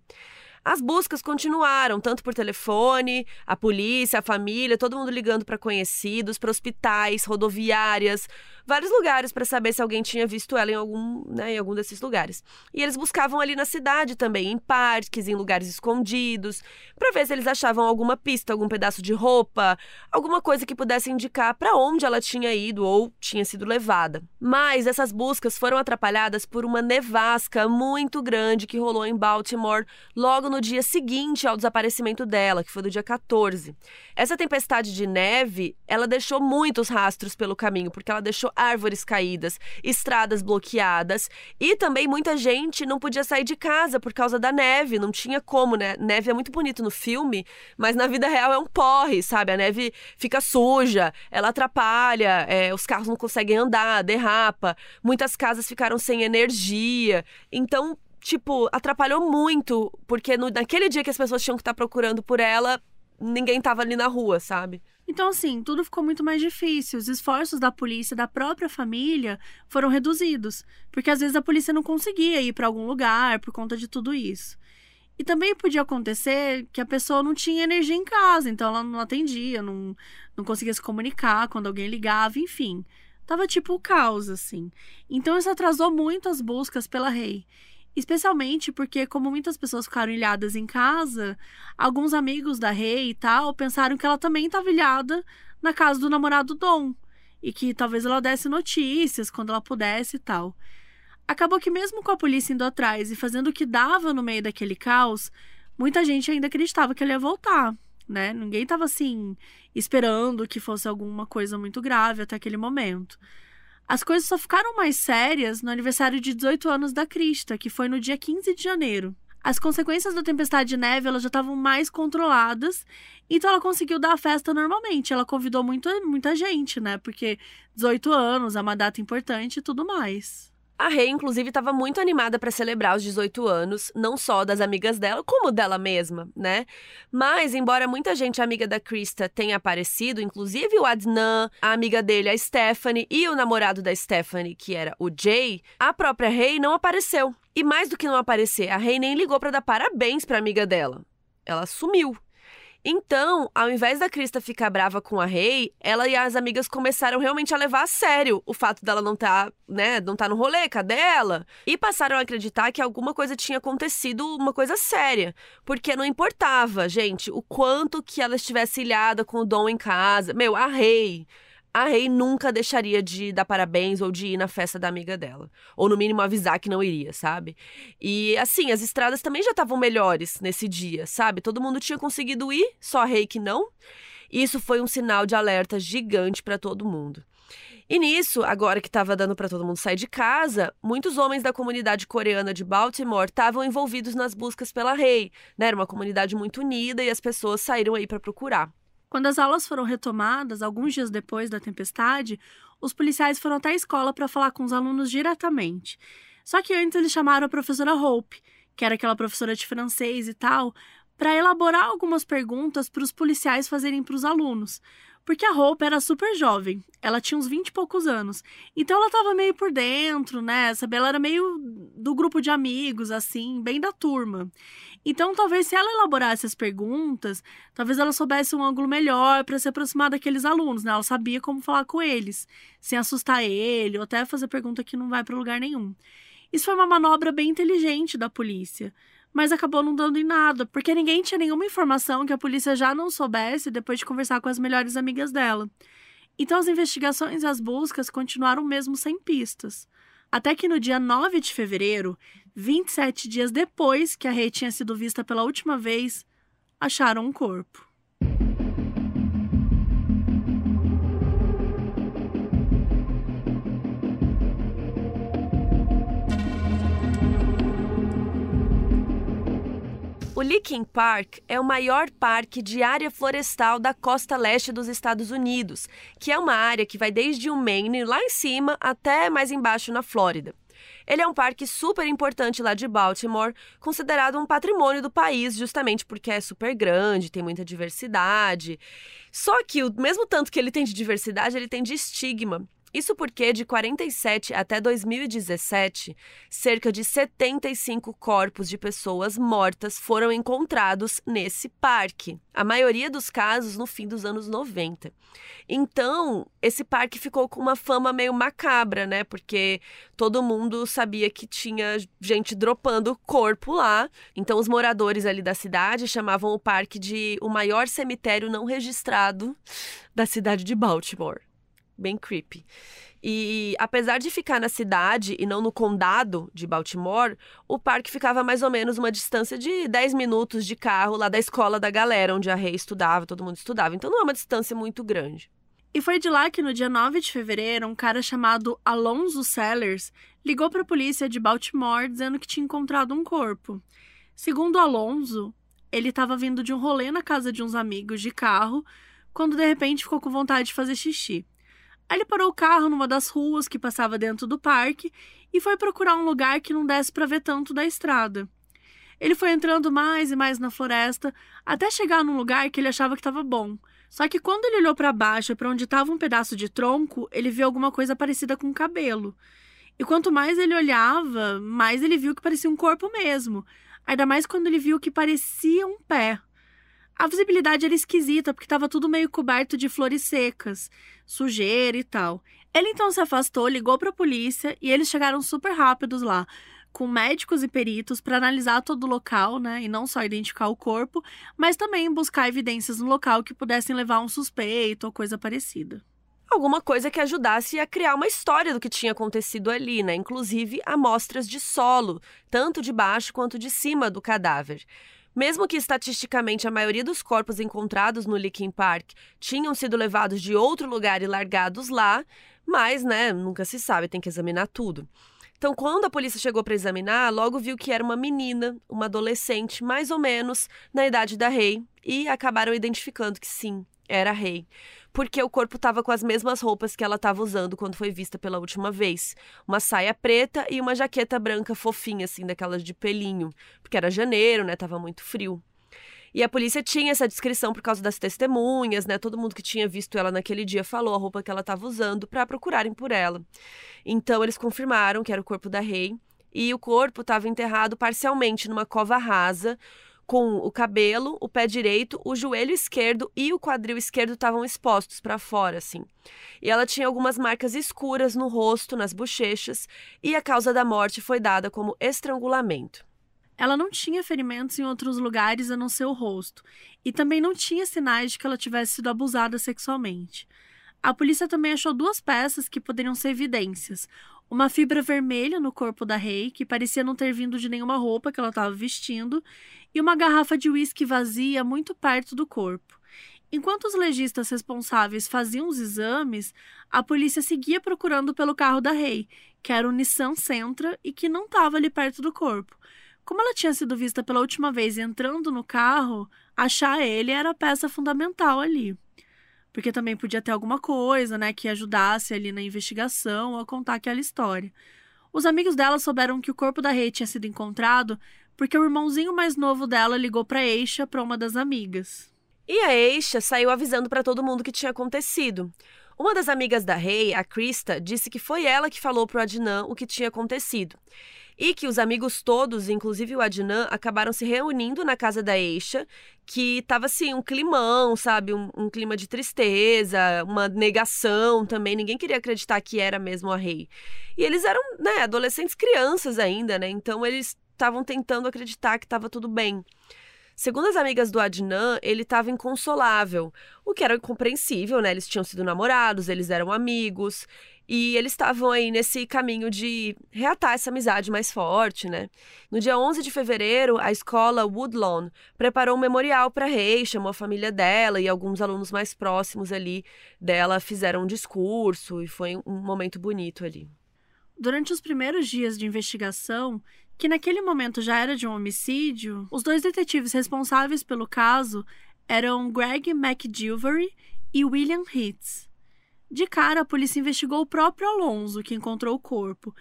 As buscas continuaram, tanto por telefone, a polícia, a família, todo mundo ligando para conhecidos, para hospitais, rodoviárias, vários lugares para saber se alguém tinha visto ela em algum, né, em algum desses lugares. E eles buscavam ali na cidade também, em parques, em lugares escondidos, para ver se eles achavam alguma pista, algum pedaço de roupa, alguma coisa que pudesse indicar para onde ela tinha ido ou tinha sido levada. Mas essas buscas foram atrapalhadas por uma nevasca muito grande que rolou em Baltimore logo no dia seguinte ao desaparecimento dela, que foi do dia 14. Essa tempestade de neve, ela deixou muitos rastros pelo caminho, porque ela deixou árvores caídas, estradas bloqueadas e também muita gente não podia sair de casa por causa da neve, não tinha como, né? Neve é muito bonito no filme, mas na vida real é um porre, sabe? A neve fica suja, ela atrapalha, é, os carros não conseguem andar, derrapa, muitas casas ficaram sem energia. Então, tipo, atrapalhou muito, porque no, naquele dia que as pessoas tinham que estar procurando por ela, ninguém tava ali na rua, sabe? Então, assim, tudo ficou muito mais difícil. Os esforços da polícia, da própria família, foram reduzidos. Porque às vezes a polícia não conseguia ir para algum lugar por conta de tudo isso. E também podia acontecer que a pessoa não tinha energia em casa, então ela não atendia, não, não conseguia se comunicar quando alguém ligava, enfim. Tava tipo o caos, assim. Então isso atrasou muito as buscas pela rei. Especialmente porque, como muitas pessoas ficaram ilhadas em casa, alguns amigos da Rei e tal pensaram que ela também estava ilhada na casa do namorado Dom. E que talvez ela desse notícias quando ela pudesse e tal. Acabou que, mesmo com a polícia indo atrás e fazendo o que dava no meio daquele caos, muita gente ainda acreditava que ele ia voltar, né? Ninguém estava assim, esperando que fosse alguma coisa muito grave até aquele momento. As coisas só ficaram mais sérias no aniversário de 18 anos da Krista, que foi no dia 15 de janeiro. As consequências da tempestade de neve elas já estavam mais controladas, então ela conseguiu dar a festa normalmente. Ela convidou muito, muita gente, né? Porque 18 anos é uma data importante e tudo mais. A Rei, inclusive, estava muito animada para celebrar os 18 anos, não só das amigas dela, como dela mesma, né? Mas, embora muita gente amiga da Krista tenha aparecido, inclusive o Adnan, a amiga dele, a Stephanie, e o namorado da Stephanie, que era o Jay, a própria Rei não apareceu. E mais do que não aparecer, a Rei nem ligou para dar parabéns para amiga dela. Ela sumiu. Então, ao invés da Krista ficar brava com a Rei, ela e as amigas começaram realmente a levar a sério o fato dela não estar, tá, né, não tá no rolê, cadê ela? E passaram a acreditar que alguma coisa tinha acontecido, uma coisa séria. Porque não importava, gente, o quanto que ela estivesse ilhada com o Dom em casa. Meu, a Rei a Rei nunca deixaria de dar parabéns ou de ir na festa da amiga dela. Ou no mínimo avisar que não iria, sabe? E assim, as estradas também já estavam melhores nesse dia, sabe? Todo mundo tinha conseguido ir, só a Rei que não. Isso foi um sinal de alerta gigante para todo mundo. E nisso, agora que estava dando para todo mundo sair de casa, muitos homens da comunidade coreana de Baltimore estavam envolvidos nas buscas pela Rei. Né? Era uma comunidade muito unida e as pessoas saíram aí para procurar. Quando as aulas foram retomadas, alguns dias depois da tempestade, os policiais foram até a escola para falar com os alunos diretamente. Só que antes eles chamaram a professora Hope, que era aquela professora de francês e tal, para elaborar algumas perguntas para os policiais fazerem para os alunos. Porque a Hope era super jovem, ela tinha uns 20 e poucos anos. Então ela estava meio por dentro, né? Sabe? Ela era meio do grupo de amigos, assim, bem da turma. Então, talvez se ela elaborasse as perguntas, talvez ela soubesse um ângulo melhor para se aproximar daqueles alunos, né? Ela sabia como falar com eles, sem assustar ele, ou até fazer pergunta que não vai para lugar nenhum. Isso foi uma manobra bem inteligente da polícia. mas acabou não dando em nada, porque ninguém tinha nenhuma informação que a polícia já não soubesse depois de conversar com as melhores amigas dela. Então as investigações e as buscas continuaram mesmo sem pistas. Até que no dia 9 de fevereiro, 27 dias depois que a Rei tinha sido vista pela última vez, acharam um corpo. O Licking Park é o maior parque de área florestal da costa leste dos Estados Unidos, que é uma área que vai desde o Maine, lá em cima, até mais embaixo na Flórida. Ele é um parque super importante lá de Baltimore, considerado um patrimônio do país, justamente porque é super grande, tem muita diversidade. Só que, o mesmo tanto que ele tem de diversidade, ele tem de estigma. Isso porque de 47 até 2017, cerca de 75 corpos de pessoas mortas foram encontrados nesse parque. A maioria dos casos no fim dos anos 90. Então, esse parque ficou com uma fama meio macabra, né? Porque todo mundo sabia que tinha gente dropando corpo lá. Então, os moradores ali da cidade chamavam o parque de o maior cemitério não registrado da cidade de Baltimore bem creepy. E apesar de ficar na cidade e não no condado de Baltimore, o parque ficava mais ou menos uma distância de 10 minutos de carro lá da escola da galera, onde a Rei estudava, todo mundo estudava. Então não é uma distância muito grande. E foi de lá que no dia 9 de fevereiro, um cara chamado Alonso Sellers ligou para a polícia de Baltimore dizendo que tinha encontrado um corpo. Segundo Alonso, ele estava vindo de um rolê na casa de uns amigos de carro, quando de repente ficou com vontade de fazer xixi. Aí ele parou o carro numa das ruas que passava dentro do parque e foi procurar um lugar que não desse para ver tanto da estrada. Ele foi entrando mais e mais na floresta até chegar num lugar que ele achava que estava bom. Só que quando ele olhou para baixo, para onde estava um pedaço de tronco, ele viu alguma coisa parecida com um cabelo. E quanto mais ele olhava, mais ele viu que parecia um corpo mesmo. Ainda mais quando ele viu que parecia um pé. A visibilidade era esquisita, porque estava tudo meio coberto de flores secas, sujeira e tal. Ele então se afastou, ligou para a polícia e eles chegaram super rápidos lá, com médicos e peritos para analisar todo o local, né, e não só identificar o corpo, mas também buscar evidências no local que pudessem levar um suspeito ou coisa parecida. Alguma coisa que ajudasse a criar uma história do que tinha acontecido ali, né? Inclusive amostras de solo, tanto de baixo quanto de cima do cadáver. Mesmo que estatisticamente a maioria dos corpos encontrados no Licking Park tinham sido levados de outro lugar e largados lá, mas, né, nunca se sabe, tem que examinar tudo. Então, quando a polícia chegou para examinar, logo viu que era uma menina, uma adolescente, mais ou menos na idade da Rei, e acabaram identificando que sim, era Rei porque o corpo estava com as mesmas roupas que ela estava usando quando foi vista pela última vez. Uma saia preta e uma jaqueta branca fofinha, assim, daquelas de pelinho. Porque era janeiro, né? Tava muito frio. E a polícia tinha essa descrição por causa das testemunhas, né? Todo mundo que tinha visto ela naquele dia falou a roupa que ela estava usando para procurarem por ela. Então eles confirmaram que era o corpo da Rei e o corpo estava enterrado parcialmente numa cova rasa, com o cabelo, o pé direito, o joelho esquerdo e o quadril esquerdo estavam expostos para fora, assim. E ela tinha algumas marcas escuras no rosto, nas bochechas, e a causa da morte foi dada como estrangulamento. Ela não tinha ferimentos em outros lugares a não ser o rosto, e também não tinha sinais de que ela tivesse sido abusada sexualmente. A polícia também achou duas peças que poderiam ser evidências: uma fibra vermelha no corpo da Rei, que parecia não ter vindo de nenhuma roupa que ela estava vestindo, e uma garrafa de uísque vazia muito perto do corpo. Enquanto os legistas responsáveis faziam os exames, a polícia seguia procurando pelo carro da Rei, que era o Nissan Sentra e que não estava ali perto do corpo. Como ela tinha sido vista pela última vez entrando no carro, achar ele era a peça fundamental ali porque também podia ter alguma coisa, né, que ajudasse ali na investigação a contar aquela história. Os amigos dela souberam que o corpo da Rei tinha sido encontrado porque o irmãozinho mais novo dela ligou para Eixa, para uma das amigas. E a Eixa saiu avisando para todo mundo o que tinha acontecido. Uma das amigas da Rei, a Krista, disse que foi ela que falou pro Adnan o que tinha acontecido e que os amigos todos, inclusive o Adnan, acabaram se reunindo na casa da Eixa, que tava assim, um climão, sabe? Um, um, clima de tristeza, uma negação também. Ninguém queria acreditar que era mesmo a rei. E eles eram, né, adolescentes crianças ainda, né? Então eles estavam tentando acreditar que estava tudo bem. Segundo as amigas do Adnan, ele estava inconsolável, o que era compreensível, né? Eles tinham sido namorados, eles eram amigos, e eles estavam aí nesse caminho de reatar essa amizade mais forte, né? No dia 11 de fevereiro, a escola Woodlawn preparou um memorial para Rei, chamou a família dela e alguns alunos mais próximos ali dela fizeram um discurso e foi um momento bonito ali. Durante os primeiros dias de investigação, que naquele momento já era de um homicídio, os dois detetives responsáveis pelo caso eram Greg McGilvery e William Hitz. De cara, a polícia investigou o próprio Alonso, que encontrou o corpo,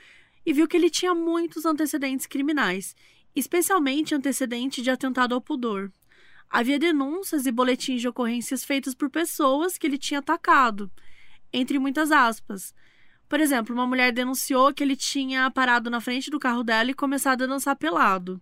e viu que ele tinha muitos antecedentes criminais, especialmente antecedente de atentado ao pudor. Havia denúncias e boletins de ocorrências feitos por pessoas que ele tinha atacado, entre muitas aspas. Por exemplo, uma mulher denunciou que ele tinha parado na frente do carro dela e começado a dançar pelado.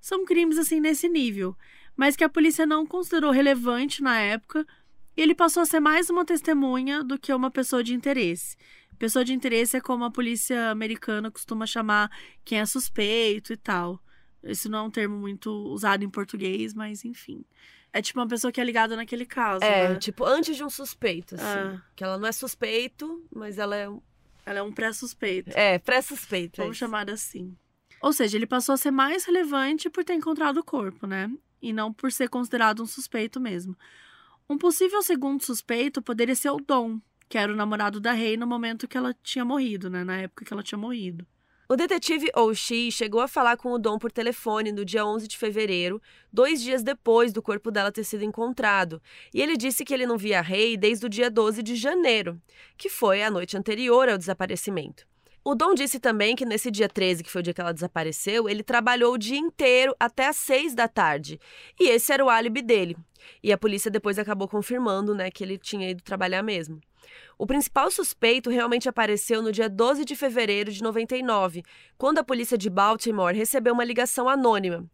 São crimes assim nesse nível, mas que a polícia não considerou relevante na época ele passou a ser mais uma testemunha do que uma pessoa de interesse. Pessoa de interesse é como a polícia americana costuma chamar quem é suspeito e tal. Esse não é um termo muito usado em português, mas enfim. É tipo uma pessoa que é ligada naquele caso. É, né? tipo, antes de um suspeito, assim. É. Que ela não é suspeito, mas ela é. Ela é um pré-suspeito. É, pré-suspeito. Vamos é chamar assim. Ou seja, ele passou a ser mais relevante por ter encontrado o corpo, né? E não por ser considerado um suspeito mesmo. Um possível segundo suspeito poderia ser o Dom, que era o namorado da Rei no momento que ela tinha morrido, né? Na época que ela tinha morrido. O detetive Oshie chegou a falar com o Dom por telefone no dia 11 de fevereiro, dois dias depois do corpo dela ter sido encontrado, e ele disse que ele não via a Rei desde o dia 12 de janeiro, que foi a noite anterior ao desaparecimento. O Dom disse também que nesse dia 13, que foi o dia que ela desapareceu, ele trabalhou o dia inteiro até às 6 da tarde. E esse era o álibi dele. E a polícia depois acabou confirmando, né, que ele tinha ido trabalhar mesmo. O principal suspeito realmente apareceu no dia 12 de fevereiro de 99, quando a polícia de Baltimore recebeu uma ligação anônima.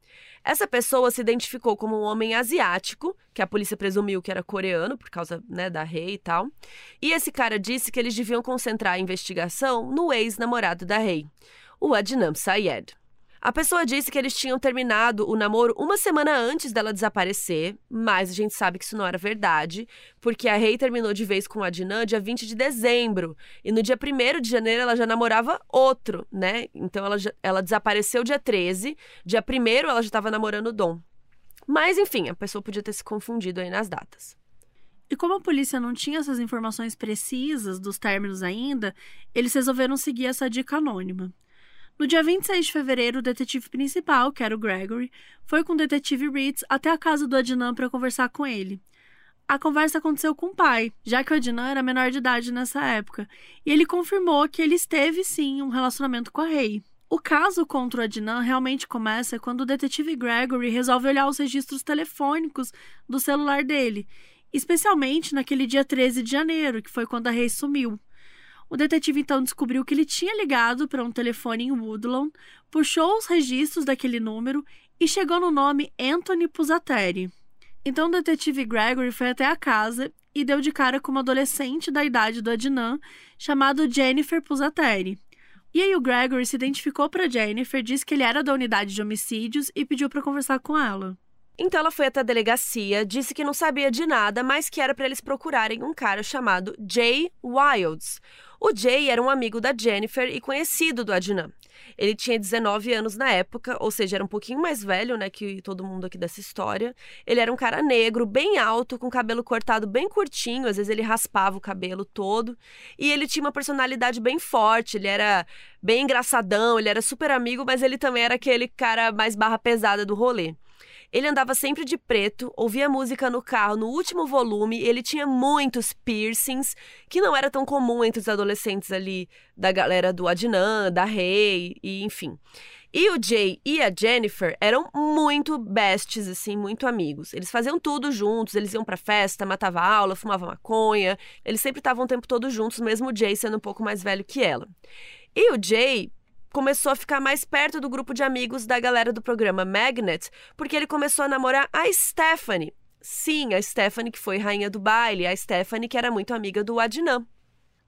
Essa pessoa se identificou como um homem asiático, que a polícia presumiu que era coreano, por causa né, da rei e tal. E esse cara disse que eles deviam concentrar a investigação no ex-namorado da rei, o Adnan Sayed. A pessoa disse que eles tinham terminado o namoro uma semana antes dela desaparecer, mas a gente sabe que isso não era verdade, porque a Rei terminou de vez com o Adnan dia 20 de dezembro, e no dia 1 de janeiro ela já namorava outro, né? Então ela, já, ela desapareceu dia 13, dia 1 ela já estava namorando o Dom. Mas enfim, a pessoa podia ter se confundido aí nas datas. E como a polícia não tinha essas informações precisas dos términos ainda, eles resolveram seguir essa dica anônima. No dia 26 de fevereiro, o detetive principal, que era o Gregory, foi com o detetive Ritz até a casa do Adnan para conversar com ele. A conversa aconteceu com o pai, já que o Adnan era menor de idade nessa época, e ele confirmou que ele esteve sim um relacionamento com a Rei. O caso contra o Adnan realmente começa quando o detetive Gregory resolve olhar os registros telefônicos do celular dele, especialmente naquele dia 13 de janeiro, que foi quando a Rei sumiu. O detetive então descobriu que ele tinha ligado para um telefone em Woodlawn, puxou os registros daquele número e chegou no nome Anthony Pusateri. Então o detetive Gregory foi até a casa e deu de cara com uma adolescente da idade do Adnan, chamado Jennifer Pusateri. E aí o Gregory se identificou para Jennifer, disse que ele era da unidade de homicídios e pediu para conversar com ela. Então ela foi até a delegacia, disse que não sabia de nada, mas que era para eles procurarem um cara chamado Jay Wilds. O Jay era um amigo da Jennifer e conhecido do Adnan. Ele tinha 19 anos na época, ou seja, era um pouquinho mais velho, né, que todo mundo aqui dessa história. Ele era um cara negro, bem alto, com cabelo cortado bem curtinho, às vezes ele raspava o cabelo todo, e ele tinha uma personalidade bem forte, ele era bem engraçadão, ele era super amigo, mas ele também era aquele cara mais barra pesada do rolê. Ele andava sempre de preto, ouvia música no carro no último volume, ele tinha muitos piercings, que não era tão comum entre os adolescentes ali da galera do Adnan, da Rei, e enfim. E o Jay e a Jennifer eram muito besties, assim, muito amigos. Eles faziam tudo juntos, eles iam pra festa, matavam aula, fumavam maconha. Eles sempre estavam o tempo todo juntos, mesmo o Jay sendo um pouco mais velho que ela. E o Jay começou a ficar mais perto do grupo de amigos da galera do programa Magnet, porque ele começou a namorar a Stephanie. Sim, a Stephanie que foi rainha do baile, a Stephanie que era muito amiga do Adnan.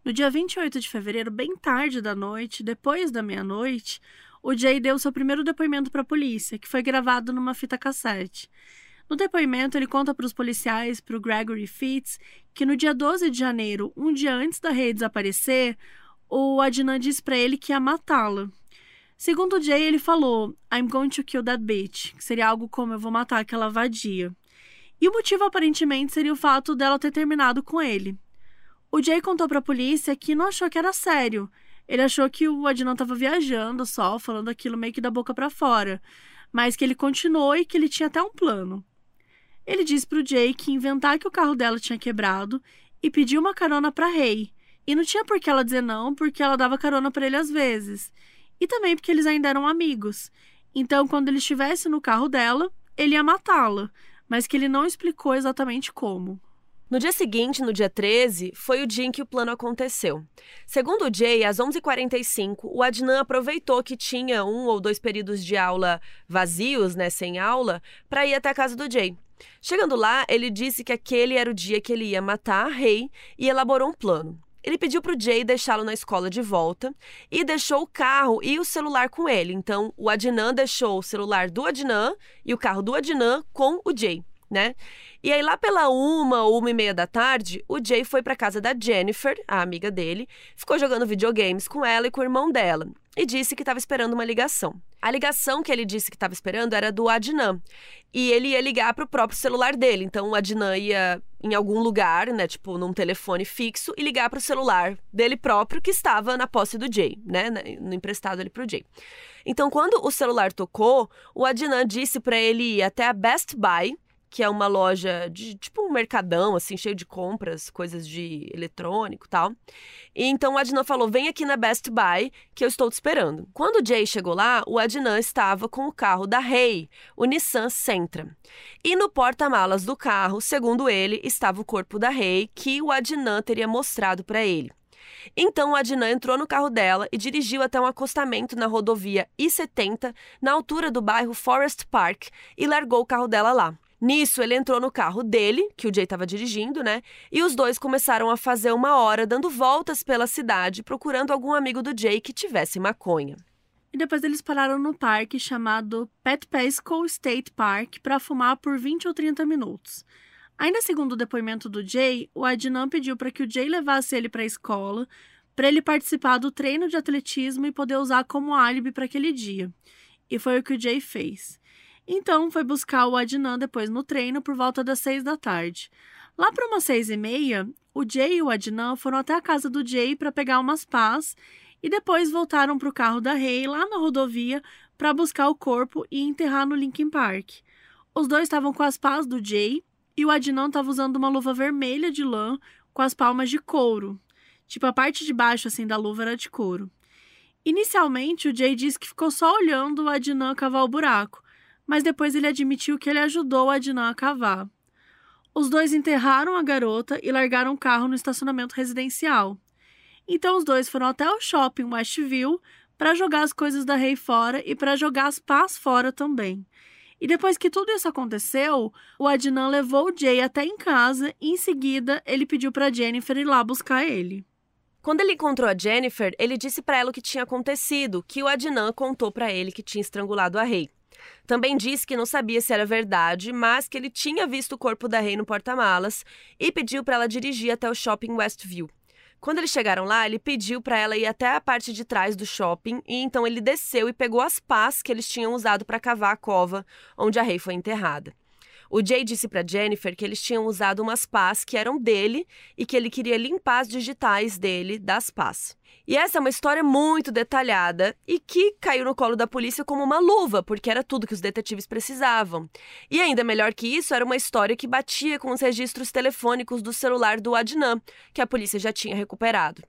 No dia 28 de fevereiro, bem tarde da noite, depois da meia-noite, o Jay deu seu primeiro depoimento para a polícia, que foi gravado numa fita cassete. No depoimento, ele conta para os policiais, para o Gregory Fitz, que no dia 12 de janeiro, um dia antes da Rei desaparecer, o Adnan disse para ele que ia matá-la. Segundo o Jay, ele falou: I'm going to kill that bitch, que seria algo como eu vou matar aquela vadia. E o motivo aparentemente seria o fato dela ter terminado com ele. O Jay contou para a polícia que não achou que era sério. Ele achou que o Adnan estava viajando só, falando aquilo meio que da boca para fora, mas que ele continuou e que ele tinha até um plano. Ele disse para o Jay que inventar que o carro dela tinha quebrado e pediu uma carona para Rei. E não tinha por que ela dizer não, porque ela dava carona para ele às vezes. E também porque eles ainda eram amigos. Então, quando ele estivesse no carro dela, ele ia matá-la, mas que ele não explicou exatamente como. No dia seguinte, no dia 13, foi o dia em que o plano aconteceu. Segundo o Jay, às 11h45, o Adnan aproveitou que tinha um ou dois períodos de aula vazios, né, sem aula, para ir até a casa do Jay. Chegando lá, ele disse que aquele era o dia que ele ia matar a Rei e elaborou um plano. Ele pediu para o Jay deixá-lo na escola de volta e deixou o carro e o celular com ele. Então, o Adnan deixou o celular do Adnan e o carro do Adnan com o Jay né? E aí, lá pela uma ou uma e meia da tarde, o Jay foi para casa da Jennifer, a amiga dele, ficou jogando videogames com ela e com o irmão dela, e disse que estava esperando uma ligação. A ligação que ele disse que estava esperando era do Adnan, e ele ia ligar para o próprio celular dele. Então, o Adnan ia em algum lugar, né, tipo num telefone fixo, e ligar para o celular dele próprio, que estava na posse do Jay, né, no emprestado para o Jay. Então, quando o celular tocou, o Adnan disse para ele ir até a Best Buy que é uma loja de tipo um mercadão, assim, cheio de compras, coisas de eletrônico tal. E então o Adnan falou: vem aqui na Best Buy que eu estou te esperando. Quando o Jay chegou lá, o Adnan estava com o carro da Rei, o Nissan Sentra. E no porta-malas do carro, segundo ele, estava o corpo da Rei que o Adnan teria mostrado para ele. Então o Adnan entrou no carro dela e dirigiu até um acostamento na rodovia I-70, na altura do bairro Forest Park, e largou o carro dela lá. Nisso, ele entrou no carro dele, que o Jay estava dirigindo, né? E os dois começaram a fazer uma hora dando voltas pela cidade, procurando algum amigo do Jay que tivesse maconha. E depois eles pararam no parque chamado Pet Pesco State Park para fumar por 20 ou 30 minutos. Ainda segundo o depoimento do Jay, o Adnan pediu para que o Jay levasse ele para a escola, para ele participar do treino de atletismo e poder usar como álibi para aquele dia. E foi o que o Jay fez. Então foi buscar o Adnan depois no treino por volta das seis da tarde. Lá para umas seis e meia, o Jay e o Adnan foram até a casa do Jay para pegar umas pás e depois voltaram para o carro da Rei lá na rodovia para buscar o corpo e enterrar no Linkin Park. Os dois estavam com as pás do Jay e o Adnan estava usando uma luva vermelha de lã com as palmas de couro. Tipo, a parte de baixo assim da luva era de couro. Inicialmente, o Jay disse que ficou só olhando o Adnan cavar o buraco, mas depois ele admitiu que ele ajudou Adnan a cavar. Os dois enterraram a garota e largaram o carro no estacionamento residencial. Então os dois foram até o shopping Westview para jogar as coisas da Rei fora e para jogar as pás fora também. E depois que tudo isso aconteceu, o Adnan levou o Jay até em casa e em seguida ele pediu para Jennifer ir lá buscar ele. Quando ele encontrou a Jennifer, ele disse para ela o que tinha acontecido, que o Adnan contou para ele que tinha estrangulado a Rei. Também disse que não sabia se era verdade, mas que ele tinha visto o corpo da Rei no porta-malas e pediu para ela dirigir até o shopping Westview. Quando eles chegaram lá, ele pediu para ela ir até a parte de trás do shopping e então ele desceu e pegou as pás que eles tinham usado para cavar a cova onde a Rei foi enterrada. O Jay disse para Jennifer que eles tinham usado umas pás que eram dele e que ele queria limpar as digitais dele das pás. E essa é uma história muito detalhada e que caiu no colo da polícia como uma luva, porque era tudo que os detetives precisavam. E ainda melhor que isso, era uma história que batia com os registros telefônicos do celular do Adnan, que a polícia já tinha recuperado.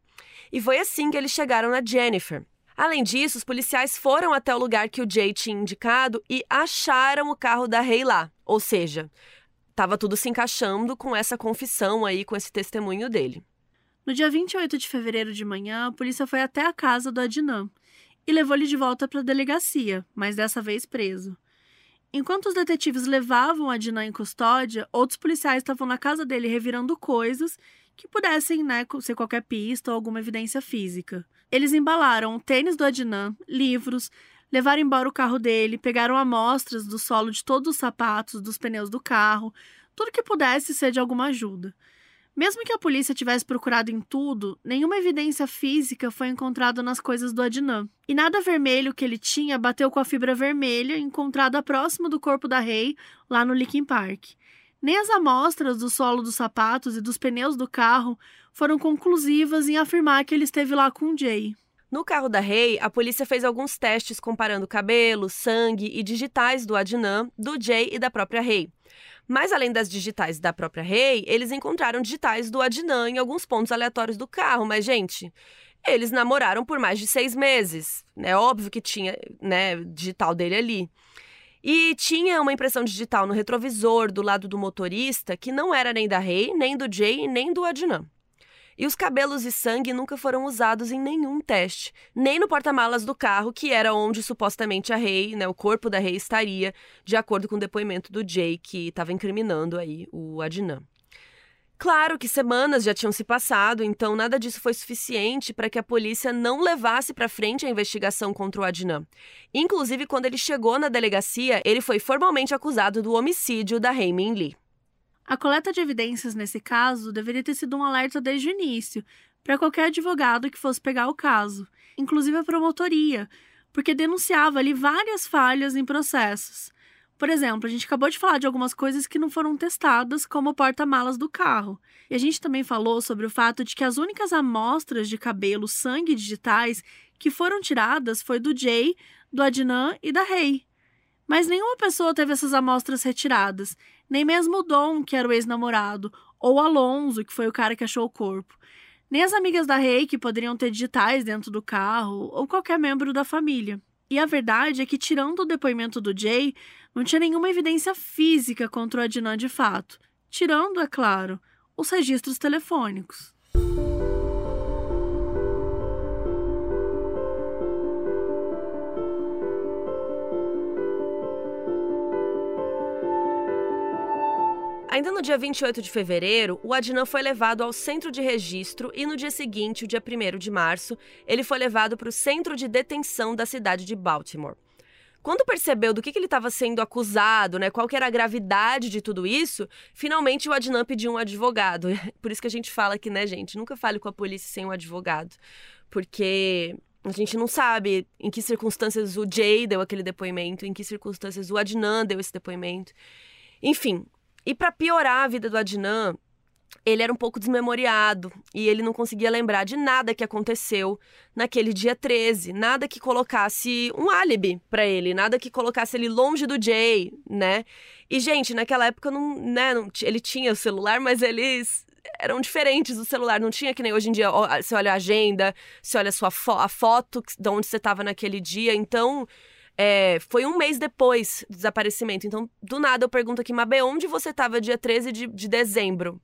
E foi assim que eles chegaram na Jennifer. Além disso, os policiais foram até o lugar que o Jay tinha indicado e acharam o carro da Rei lá. Ou seja, estava tudo se encaixando com essa confissão aí, com esse testemunho dele. No dia 28 de fevereiro de manhã, a polícia foi até a casa do Adnan e levou ele de volta para a delegacia, mas dessa vez preso. Enquanto os detetives levavam Adnan em custódia, outros policiais estavam na casa dele revirando coisas que pudessem né, ser qualquer pista ou alguma evidência física. Eles embalaram o tênis do Adnan, livros, levaram embora o carro dele, pegaram amostras do solo de todos os sapatos, dos pneus do carro, tudo que pudesse ser de alguma ajuda. Mesmo que a polícia tivesse procurado em tudo, nenhuma evidência física foi encontrada nas coisas do Adnan. E nada vermelho que ele tinha bateu com a fibra vermelha encontrada próximo do corpo da Rei, lá no Linkin Park. Nem as amostras do solo dos sapatos e dos pneus do carro foram conclusivas em afirmar que ele esteve lá com Jay. No carro da Rei, a polícia fez alguns testes comparando cabelo, sangue e digitais do Adnan, do Jay e da própria Rei. Mas além das digitais da própria Rei, eles encontraram digitais do Adnan em alguns pontos aleatórios do carro. Mas, gente, eles namoraram por mais de seis meses. É óbvio que tinha, né, digital dele ali. E tinha uma impressão digital no retrovisor do lado do motorista que não era nem da Rei, nem do Jay, nem do Adnan. E os cabelos e sangue nunca foram usados em nenhum teste, nem no porta-malas do carro, que era onde supostamente a Rei, né, o corpo da Rei estaria, de acordo com o depoimento do Jay, que estava incriminando aí o Adnan. Claro que semanas já tinham se passado, então nada disso foi suficiente para que a polícia não levasse para frente a investigação contra o Adnan. Inclusive, quando ele chegou na delegacia, ele foi formalmente acusado do homicídio da Min Lee. A coleta de evidências nesse caso deveria ter sido um alerta desde o início, para qualquer advogado que fosse pegar o caso, inclusive a promotoria, porque denunciava ali várias falhas em processos. Por exemplo, a gente acabou de falar de algumas coisas que não foram testadas, como o porta-malas do carro. E a gente também falou sobre o fato de que as únicas amostras de cabelo, sangue digitais que foram tiradas foi do Jay, do Adnan e da Rei. Mas nenhuma pessoa teve essas amostras retiradas, nem mesmo o Dom, que era o ex-namorado, ou Alonso, que foi o cara que achou o corpo. Nem as amigas da Rei, que poderiam ter digitais dentro do carro, ou qualquer membro da família. E a verdade é que, tirando o depoimento do Jay, não tinha nenhuma evidência física contra o Adnan de fato, tirando, é claro, os registros telefônicos. Ainda no dia 28 de fevereiro, o Adnan foi levado ao centro de registro e no dia seguinte, o dia 1 de março, ele foi levado para o centro de detenção da cidade de Baltimore. Quando percebeu do que, que ele estava sendo acusado, né, qual que era a gravidade de tudo isso, finalmente o Adnan pediu um advogado. Por isso que a gente fala aqui, né, gente? Nunca fale com a polícia sem um advogado. Porque a gente não sabe em que circunstâncias o Jay deu aquele depoimento, em que circunstâncias o Adnan deu esse depoimento. Enfim, e para piorar a vida do Adnan, ele era um pouco desmemoriado e ele não conseguia lembrar de nada que aconteceu naquele dia 13, nada que colocasse um álibi para ele, nada que colocasse ele longe do Jay, né? E gente, naquela época não, né, não, ele tinha o celular, mas eles eram diferentes do celular, não tinha que nem hoje em dia, você olha a agenda, você olha a sua fo a foto de onde você estava naquele dia, então é, foi um mês depois do desaparecimento. Então, do nada, eu pergunto aqui, Mabê, onde você estava dia 13 de, de dezembro?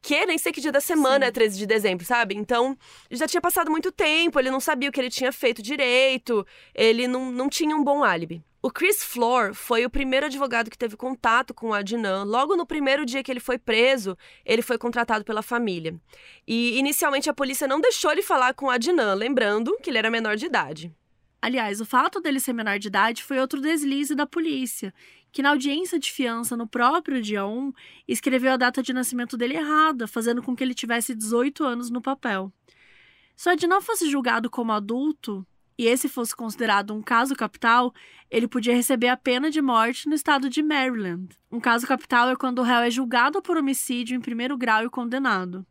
Que nem sei que dia da semana Sim. é 13 de dezembro, sabe? Então, já tinha passado muito tempo, ele não sabia o que ele tinha feito direito, ele não, não tinha um bom álibi. O Chris Floor foi o primeiro advogado que teve contato com o Adnan. Logo no primeiro dia que ele foi preso, ele foi contratado pela família. E inicialmente a polícia não deixou ele falar com o Adnan, lembrando que ele era menor de idade. Aliás, o fato dele ser menor de idade foi outro deslize da polícia, que na audiência de fiança no próprio dia 1 escreveu a data de nascimento dele errada, fazendo com que ele tivesse 18 anos no papel. Se o Adnan fosse julgado como adulto, e esse fosse considerado um caso capital, ele podia receber a pena de morte no estado de Maryland. Um caso capital é quando o réu é julgado por homicídio em primeiro grau e condenado.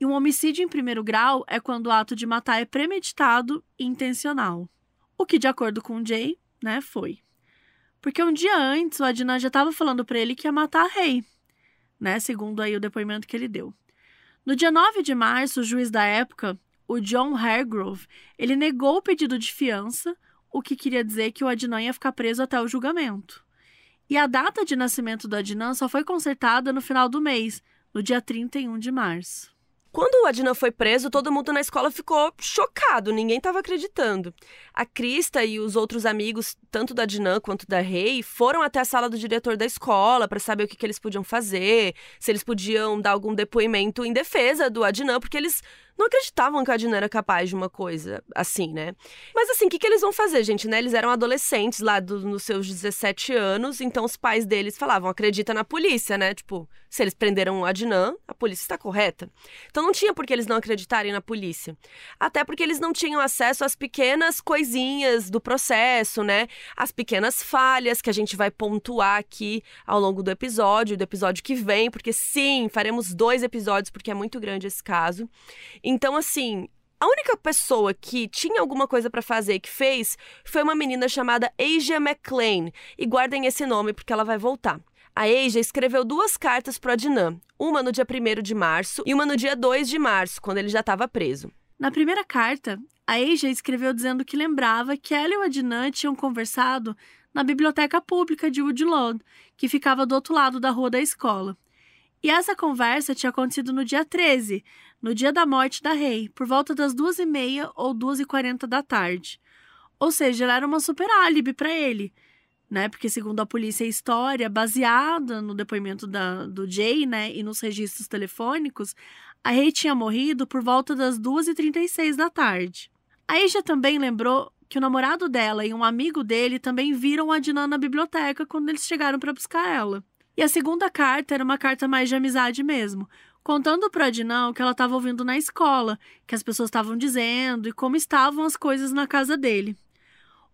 E um homicídio em primeiro grau é quando o ato de matar é premeditado e intencional. O que, de acordo com o Jay, né, foi. Porque um dia antes, o Adnan já estava falando para ele que ia matar a Rei, né, segundo aí o depoimento que ele deu. No dia 9 de março, o juiz da época, o John Hargrove, ele negou o pedido de fiança, o que queria dizer que o Adnan ia ficar preso até o julgamento. E a data de nascimento do Adnan só foi consertada no final do mês, no dia 31 de março. Quando o Adnan foi preso, todo mundo na escola ficou chocado, ninguém estava acreditando. A Krista e os outros amigos, tanto da Adnan quanto da Rei, foram até a sala do diretor da escola para saber o que, que eles podiam fazer, se eles podiam dar algum depoimento em defesa do Adnan, porque eles não acreditavam que a Adina era capaz de uma coisa assim, né? Mas assim, o que, que eles vão fazer, gente, né? Eles eram adolescentes lá do, nos seus 17 anos, então os pais deles falavam, acredita na polícia, né? Tipo, se eles prenderam o Adnan, a polícia está correta. Então não tinha por que eles não acreditarem na polícia. Até porque eles não tinham acesso às pequenas coisinhas do processo, né? As pequenas falhas que a gente vai pontuar aqui ao longo do episódio, do episódio que vem, porque sim, faremos dois episódios, porque é muito grande esse caso. Então, assim, a única pessoa que tinha alguma coisa para fazer que fez foi uma menina chamada Asia McLean. E guardem esse nome porque ela vai voltar. A Asia escreveu duas cartas para Adnan, uma no dia 1 de março e uma no dia 2 de março, quando ele já estava preso. Na primeira carta, a Asia escreveu dizendo que lembrava que ela e o Adnan tinham conversado na biblioteca pública de Woodlawn, que ficava do outro lado da rua da escola. E essa conversa tinha acontecido no dia 13, no dia da morte da Rei, por volta das duas e meia ou duas e quarenta da tarde. Ou seja, ela era uma super álibi para ele, né? Porque segundo a polícia, a história baseada no depoimento da, do Jay, né, e nos registros telefônicos, a Rei tinha morrido por volta das duas e trinta e seis da tarde. A Asia também lembrou que o namorado dela e um amigo dele também viram a Dinan na biblioteca quando eles chegaram para buscar ela. E a segunda carta era uma carta mais de amizade mesmo, contando para Adnan o que ela estava ouvindo na escola, que as pessoas estavam dizendo e como estavam as coisas na casa dele.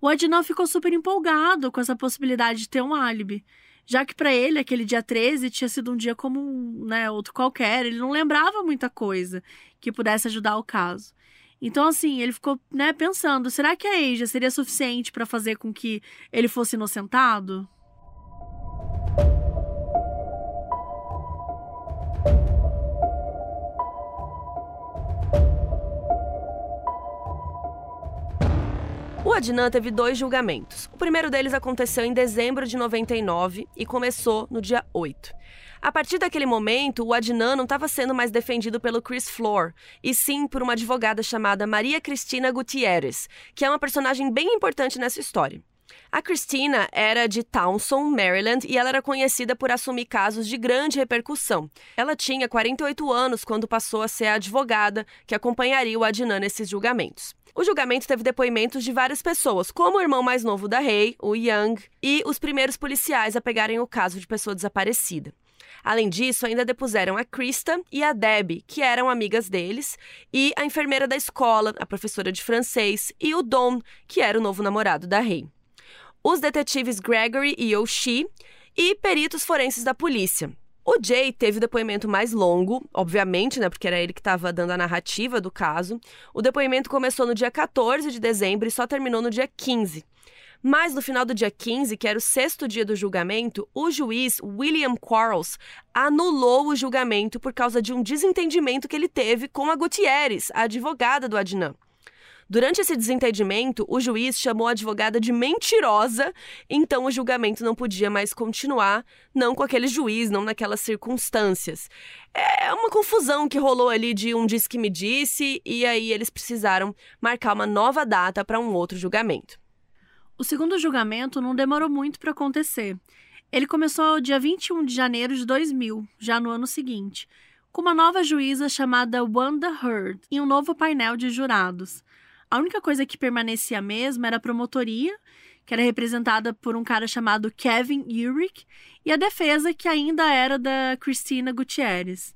O Adnan ficou super empolgado com essa possibilidade de ter um álibi, já que para ele aquele dia 13 tinha sido um dia como né, outro qualquer, ele não lembrava muita coisa que pudesse ajudar o caso. Então, assim, ele ficou né, pensando: será que a Asia seria suficiente para fazer com que ele fosse inocentado? Adnan teve dois julgamentos. O primeiro deles aconteceu em dezembro de 99 e começou no dia 8. A partir daquele momento, o Adnan não estava sendo mais defendido pelo Chris Floor, e sim por uma advogada chamada Maria Cristina Gutierrez, que é uma personagem bem importante nessa história. A Christina era de Townsend, Maryland, e ela era conhecida por assumir casos de grande repercussão. Ela tinha 48 anos quando passou a ser a advogada que acompanharia o Adnan nesses julgamentos. O julgamento teve depoimentos de várias pessoas, como o irmão mais novo da Rei, o Young, e os primeiros policiais a pegarem o caso de pessoa desaparecida. Além disso, ainda depuseram a Krista e a Debbie, que eram amigas deles, e a enfermeira da escola, a professora de francês, e o Don, que era o novo namorado da Rei. Os detetives Gregory e Oshie e peritos forenses da polícia. O Jay teve o depoimento mais longo, obviamente, né, porque era ele que estava dando a narrativa do caso. O depoimento começou no dia 14 de dezembro e só terminou no dia 15. Mas no final do dia 15, que era o sexto dia do julgamento, o juiz William Quarles anulou o julgamento por causa de um desentendimento que ele teve com a Gutierrez, a advogada do Adnan. Durante esse desentendimento, o juiz chamou a advogada de mentirosa, então o julgamento não podia mais continuar, não com aquele juiz, não naquelas circunstâncias. É uma confusão que rolou ali de um disse que me disse, e aí eles precisaram marcar uma nova data para um outro julgamento. O segundo julgamento não demorou muito para acontecer. Ele começou dia 21 de janeiro de 2000, já no ano seguinte, com uma nova juíza chamada Wanda Heard e um novo painel de jurados. A única coisa que permanecia a mesma era a promotoria, que era representada por um cara chamado Kevin Urich, e a defesa, que ainda era da Cristina Gutierrez.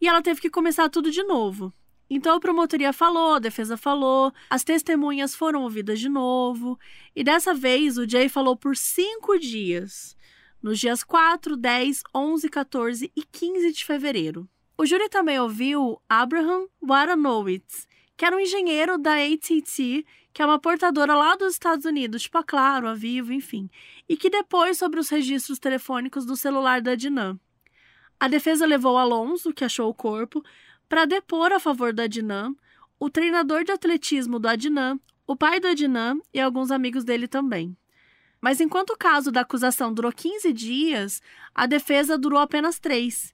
E ela teve que começar tudo de novo. Então a promotoria falou, a defesa falou, as testemunhas foram ouvidas de novo, e dessa vez o Jay falou por cinco dias, nos dias 4, 10, 11, 14 e 15 de fevereiro. O júri também ouviu Abraham Waranowitz, que era um engenheiro da AT&T, que é uma portadora lá dos Estados Unidos, tipo a Claro, a Vivo, enfim, e que depois sobre os registros telefônicos do celular da Dinan. A defesa levou Alonso, que achou o corpo, para depor a favor da Adnan, o treinador de atletismo do Adnan, o pai do Adnan e alguns amigos dele também. Mas enquanto o caso da acusação durou 15 dias, a defesa durou apenas três.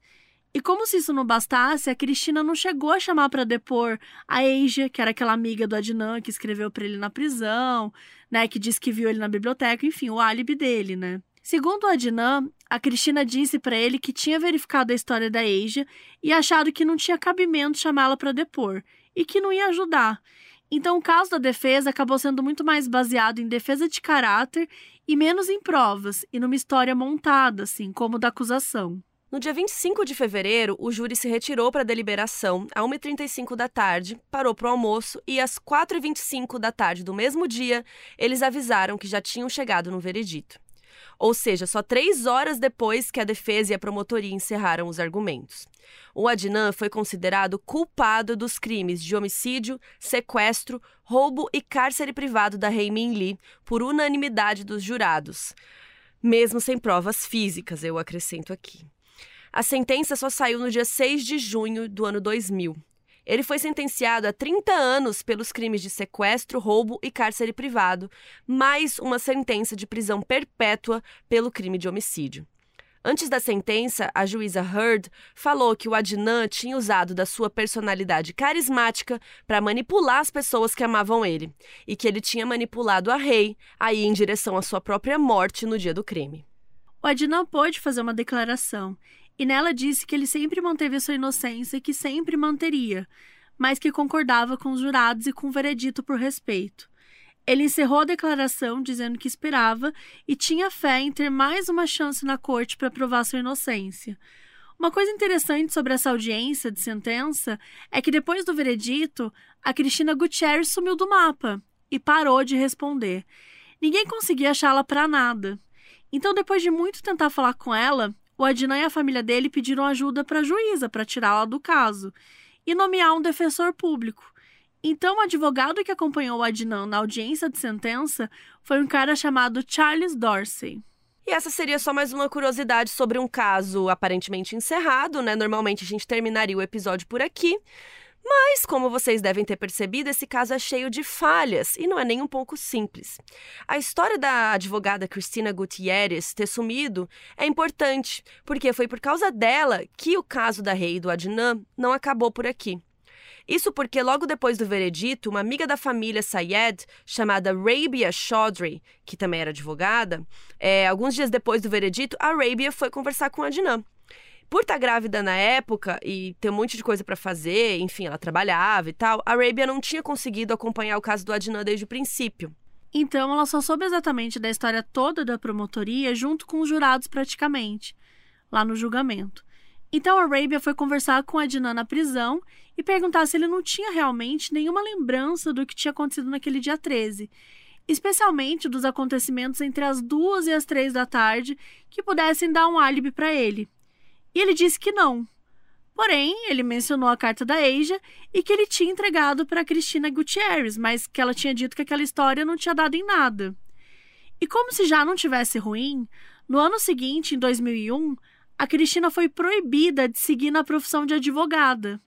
E como se isso não bastasse, a Cristina não chegou a chamar para depor a Asia, que era aquela amiga do Adnan que escreveu para ele na prisão, né, que disse que viu ele na biblioteca, enfim, o álibi dele, né? Segundo o Adnan, a Cristina disse para ele que tinha verificado a história da Asia e achado que não tinha cabimento chamá-la para depor e que não ia ajudar. Então, o caso da defesa acabou sendo muito mais baseado em defesa de caráter e menos em provas e numa história montada, assim, como da acusação. No dia 25 de fevereiro, o júri se retirou para a deliberação às 1h35 da tarde, parou para o almoço e às 4h25 da tarde do mesmo dia, eles avisaram que já tinham chegado no veredito. Ou seja, só três horas depois que a defesa e a promotoria encerraram os argumentos. O Adnan foi considerado culpado dos crimes de homicídio, sequestro, roubo e cárcere privado da Rei Min Lee por unanimidade dos jurados, mesmo sem provas físicas, eu acrescento aqui. A sentença só saiu no dia 6 de junho do ano 2000. Ele foi sentenciado a 30 anos pelos crimes de sequestro, roubo e cárcere privado, mais uma sentença de prisão perpétua pelo crime de homicídio. Antes da sentença, a juíza Heard falou que o Adnan tinha usado da sua personalidade carismática para manipular as pessoas que amavam ele e que ele tinha manipulado a Rei a ir em direção à sua própria morte no dia do crime. O Adnan pôde fazer uma declaração e nela disse que ele sempre manteve a sua inocência e que sempre manteria, mas que concordava com os jurados e com o veredito por respeito. Ele encerrou a declaração dizendo que esperava e tinha fé em ter mais uma chance na corte para provar sua inocência. Uma coisa interessante sobre essa audiência de sentença é que depois do veredito, a Cristina Gutierrez sumiu do mapa e parou de responder. Ninguém conseguia achá-la para nada. Então, depois de muito tentar falar com ela, o Adnan e a família dele pediram ajuda para a juíza para tirá-la do caso e nomear um defensor público. Então, o advogado que acompanhou o Adnan na audiência de sentença foi um cara chamado Charles Dorsey. E essa seria só mais uma curiosidade sobre um caso aparentemente encerrado, né? Normalmente a gente terminaria o episódio por aqui. Mas, como vocês devem ter percebido, esse caso é cheio de falhas e não é nem um pouco simples. A história da advogada Cristina Gutierrez ter sumido é importante, porque foi por causa dela que o caso da rei do Adnan não acabou por aqui. Isso porque logo depois do veredito, uma amiga da família Sayed, chamada Rabia Chaudhry, que também era advogada, é, alguns dias depois do veredito, a Rabia foi conversar com Adnan. Por estar tá grávida na época e ter um monte de coisa para fazer, enfim, ela trabalhava e tal, a Arabia não tinha conseguido acompanhar o caso do Adnan desde o princípio. Então, ela só soube exatamente da história toda da promotoria junto com os jurados, praticamente, lá no julgamento. Então, a Arabia foi conversar com Adnan na prisão e perguntar se ele não tinha realmente nenhuma lembrança do que tinha acontecido naquele dia 13, especialmente dos acontecimentos entre as duas e as três da tarde que pudessem dar um álibi para ele. E ele disse que não. Porém, ele mencionou a carta da Asia e que ele tinha entregado para Cristina Gutierrez, mas que ela tinha dito que aquela história não tinha dado em nada. E como se já não tivesse ruim, no ano seguinte, em 2001, a Cristina foi proibida de seguir na profissão de advogada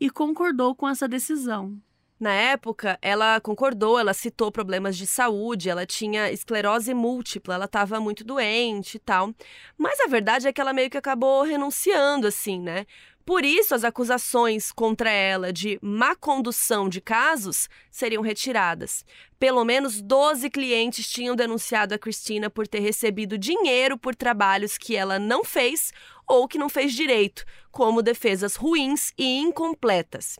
e concordou com essa decisão. Na época, ela concordou, ela citou problemas de saúde, ela tinha esclerose múltipla, ela estava muito doente e tal. Mas a verdade é que ela meio que acabou renunciando, assim, né? Por isso, as acusações contra ela de má condução de casos seriam retiradas. Pelo menos 12 clientes tinham denunciado a Cristina por ter recebido dinheiro por trabalhos que ela não fez ou que não fez direito, como defesas ruins e incompletas.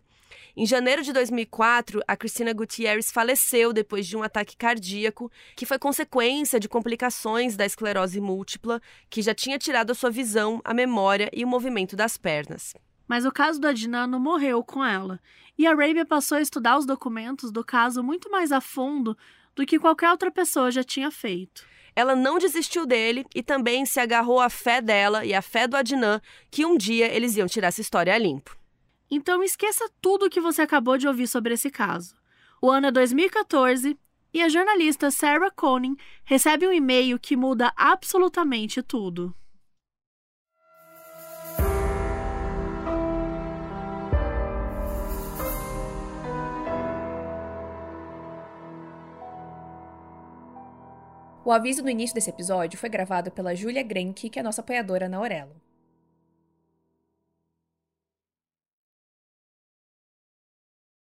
Em janeiro de 2004, a Cristina Gutierrez faleceu depois de um ataque cardíaco que foi consequência de complicações da esclerose múltipla, que já tinha tirado a sua visão, a memória e o movimento das pernas. Mas o caso do Adnan não morreu com ela, e a Arabia passou a estudar os documentos do caso muito mais a fundo do que qualquer outra pessoa já tinha feito. Ela não desistiu dele e também se agarrou à fé dela e à fé do Adnan que um dia eles iam tirar essa história a limpo. Então esqueça tudo o que você acabou de ouvir sobre esse caso. O ano é 2014 e a jornalista Sarah Conin recebe um e-mail que muda absolutamente tudo. O aviso no início desse episódio foi gravado pela Julia Grenke, que é nossa apoiadora na Aurelo.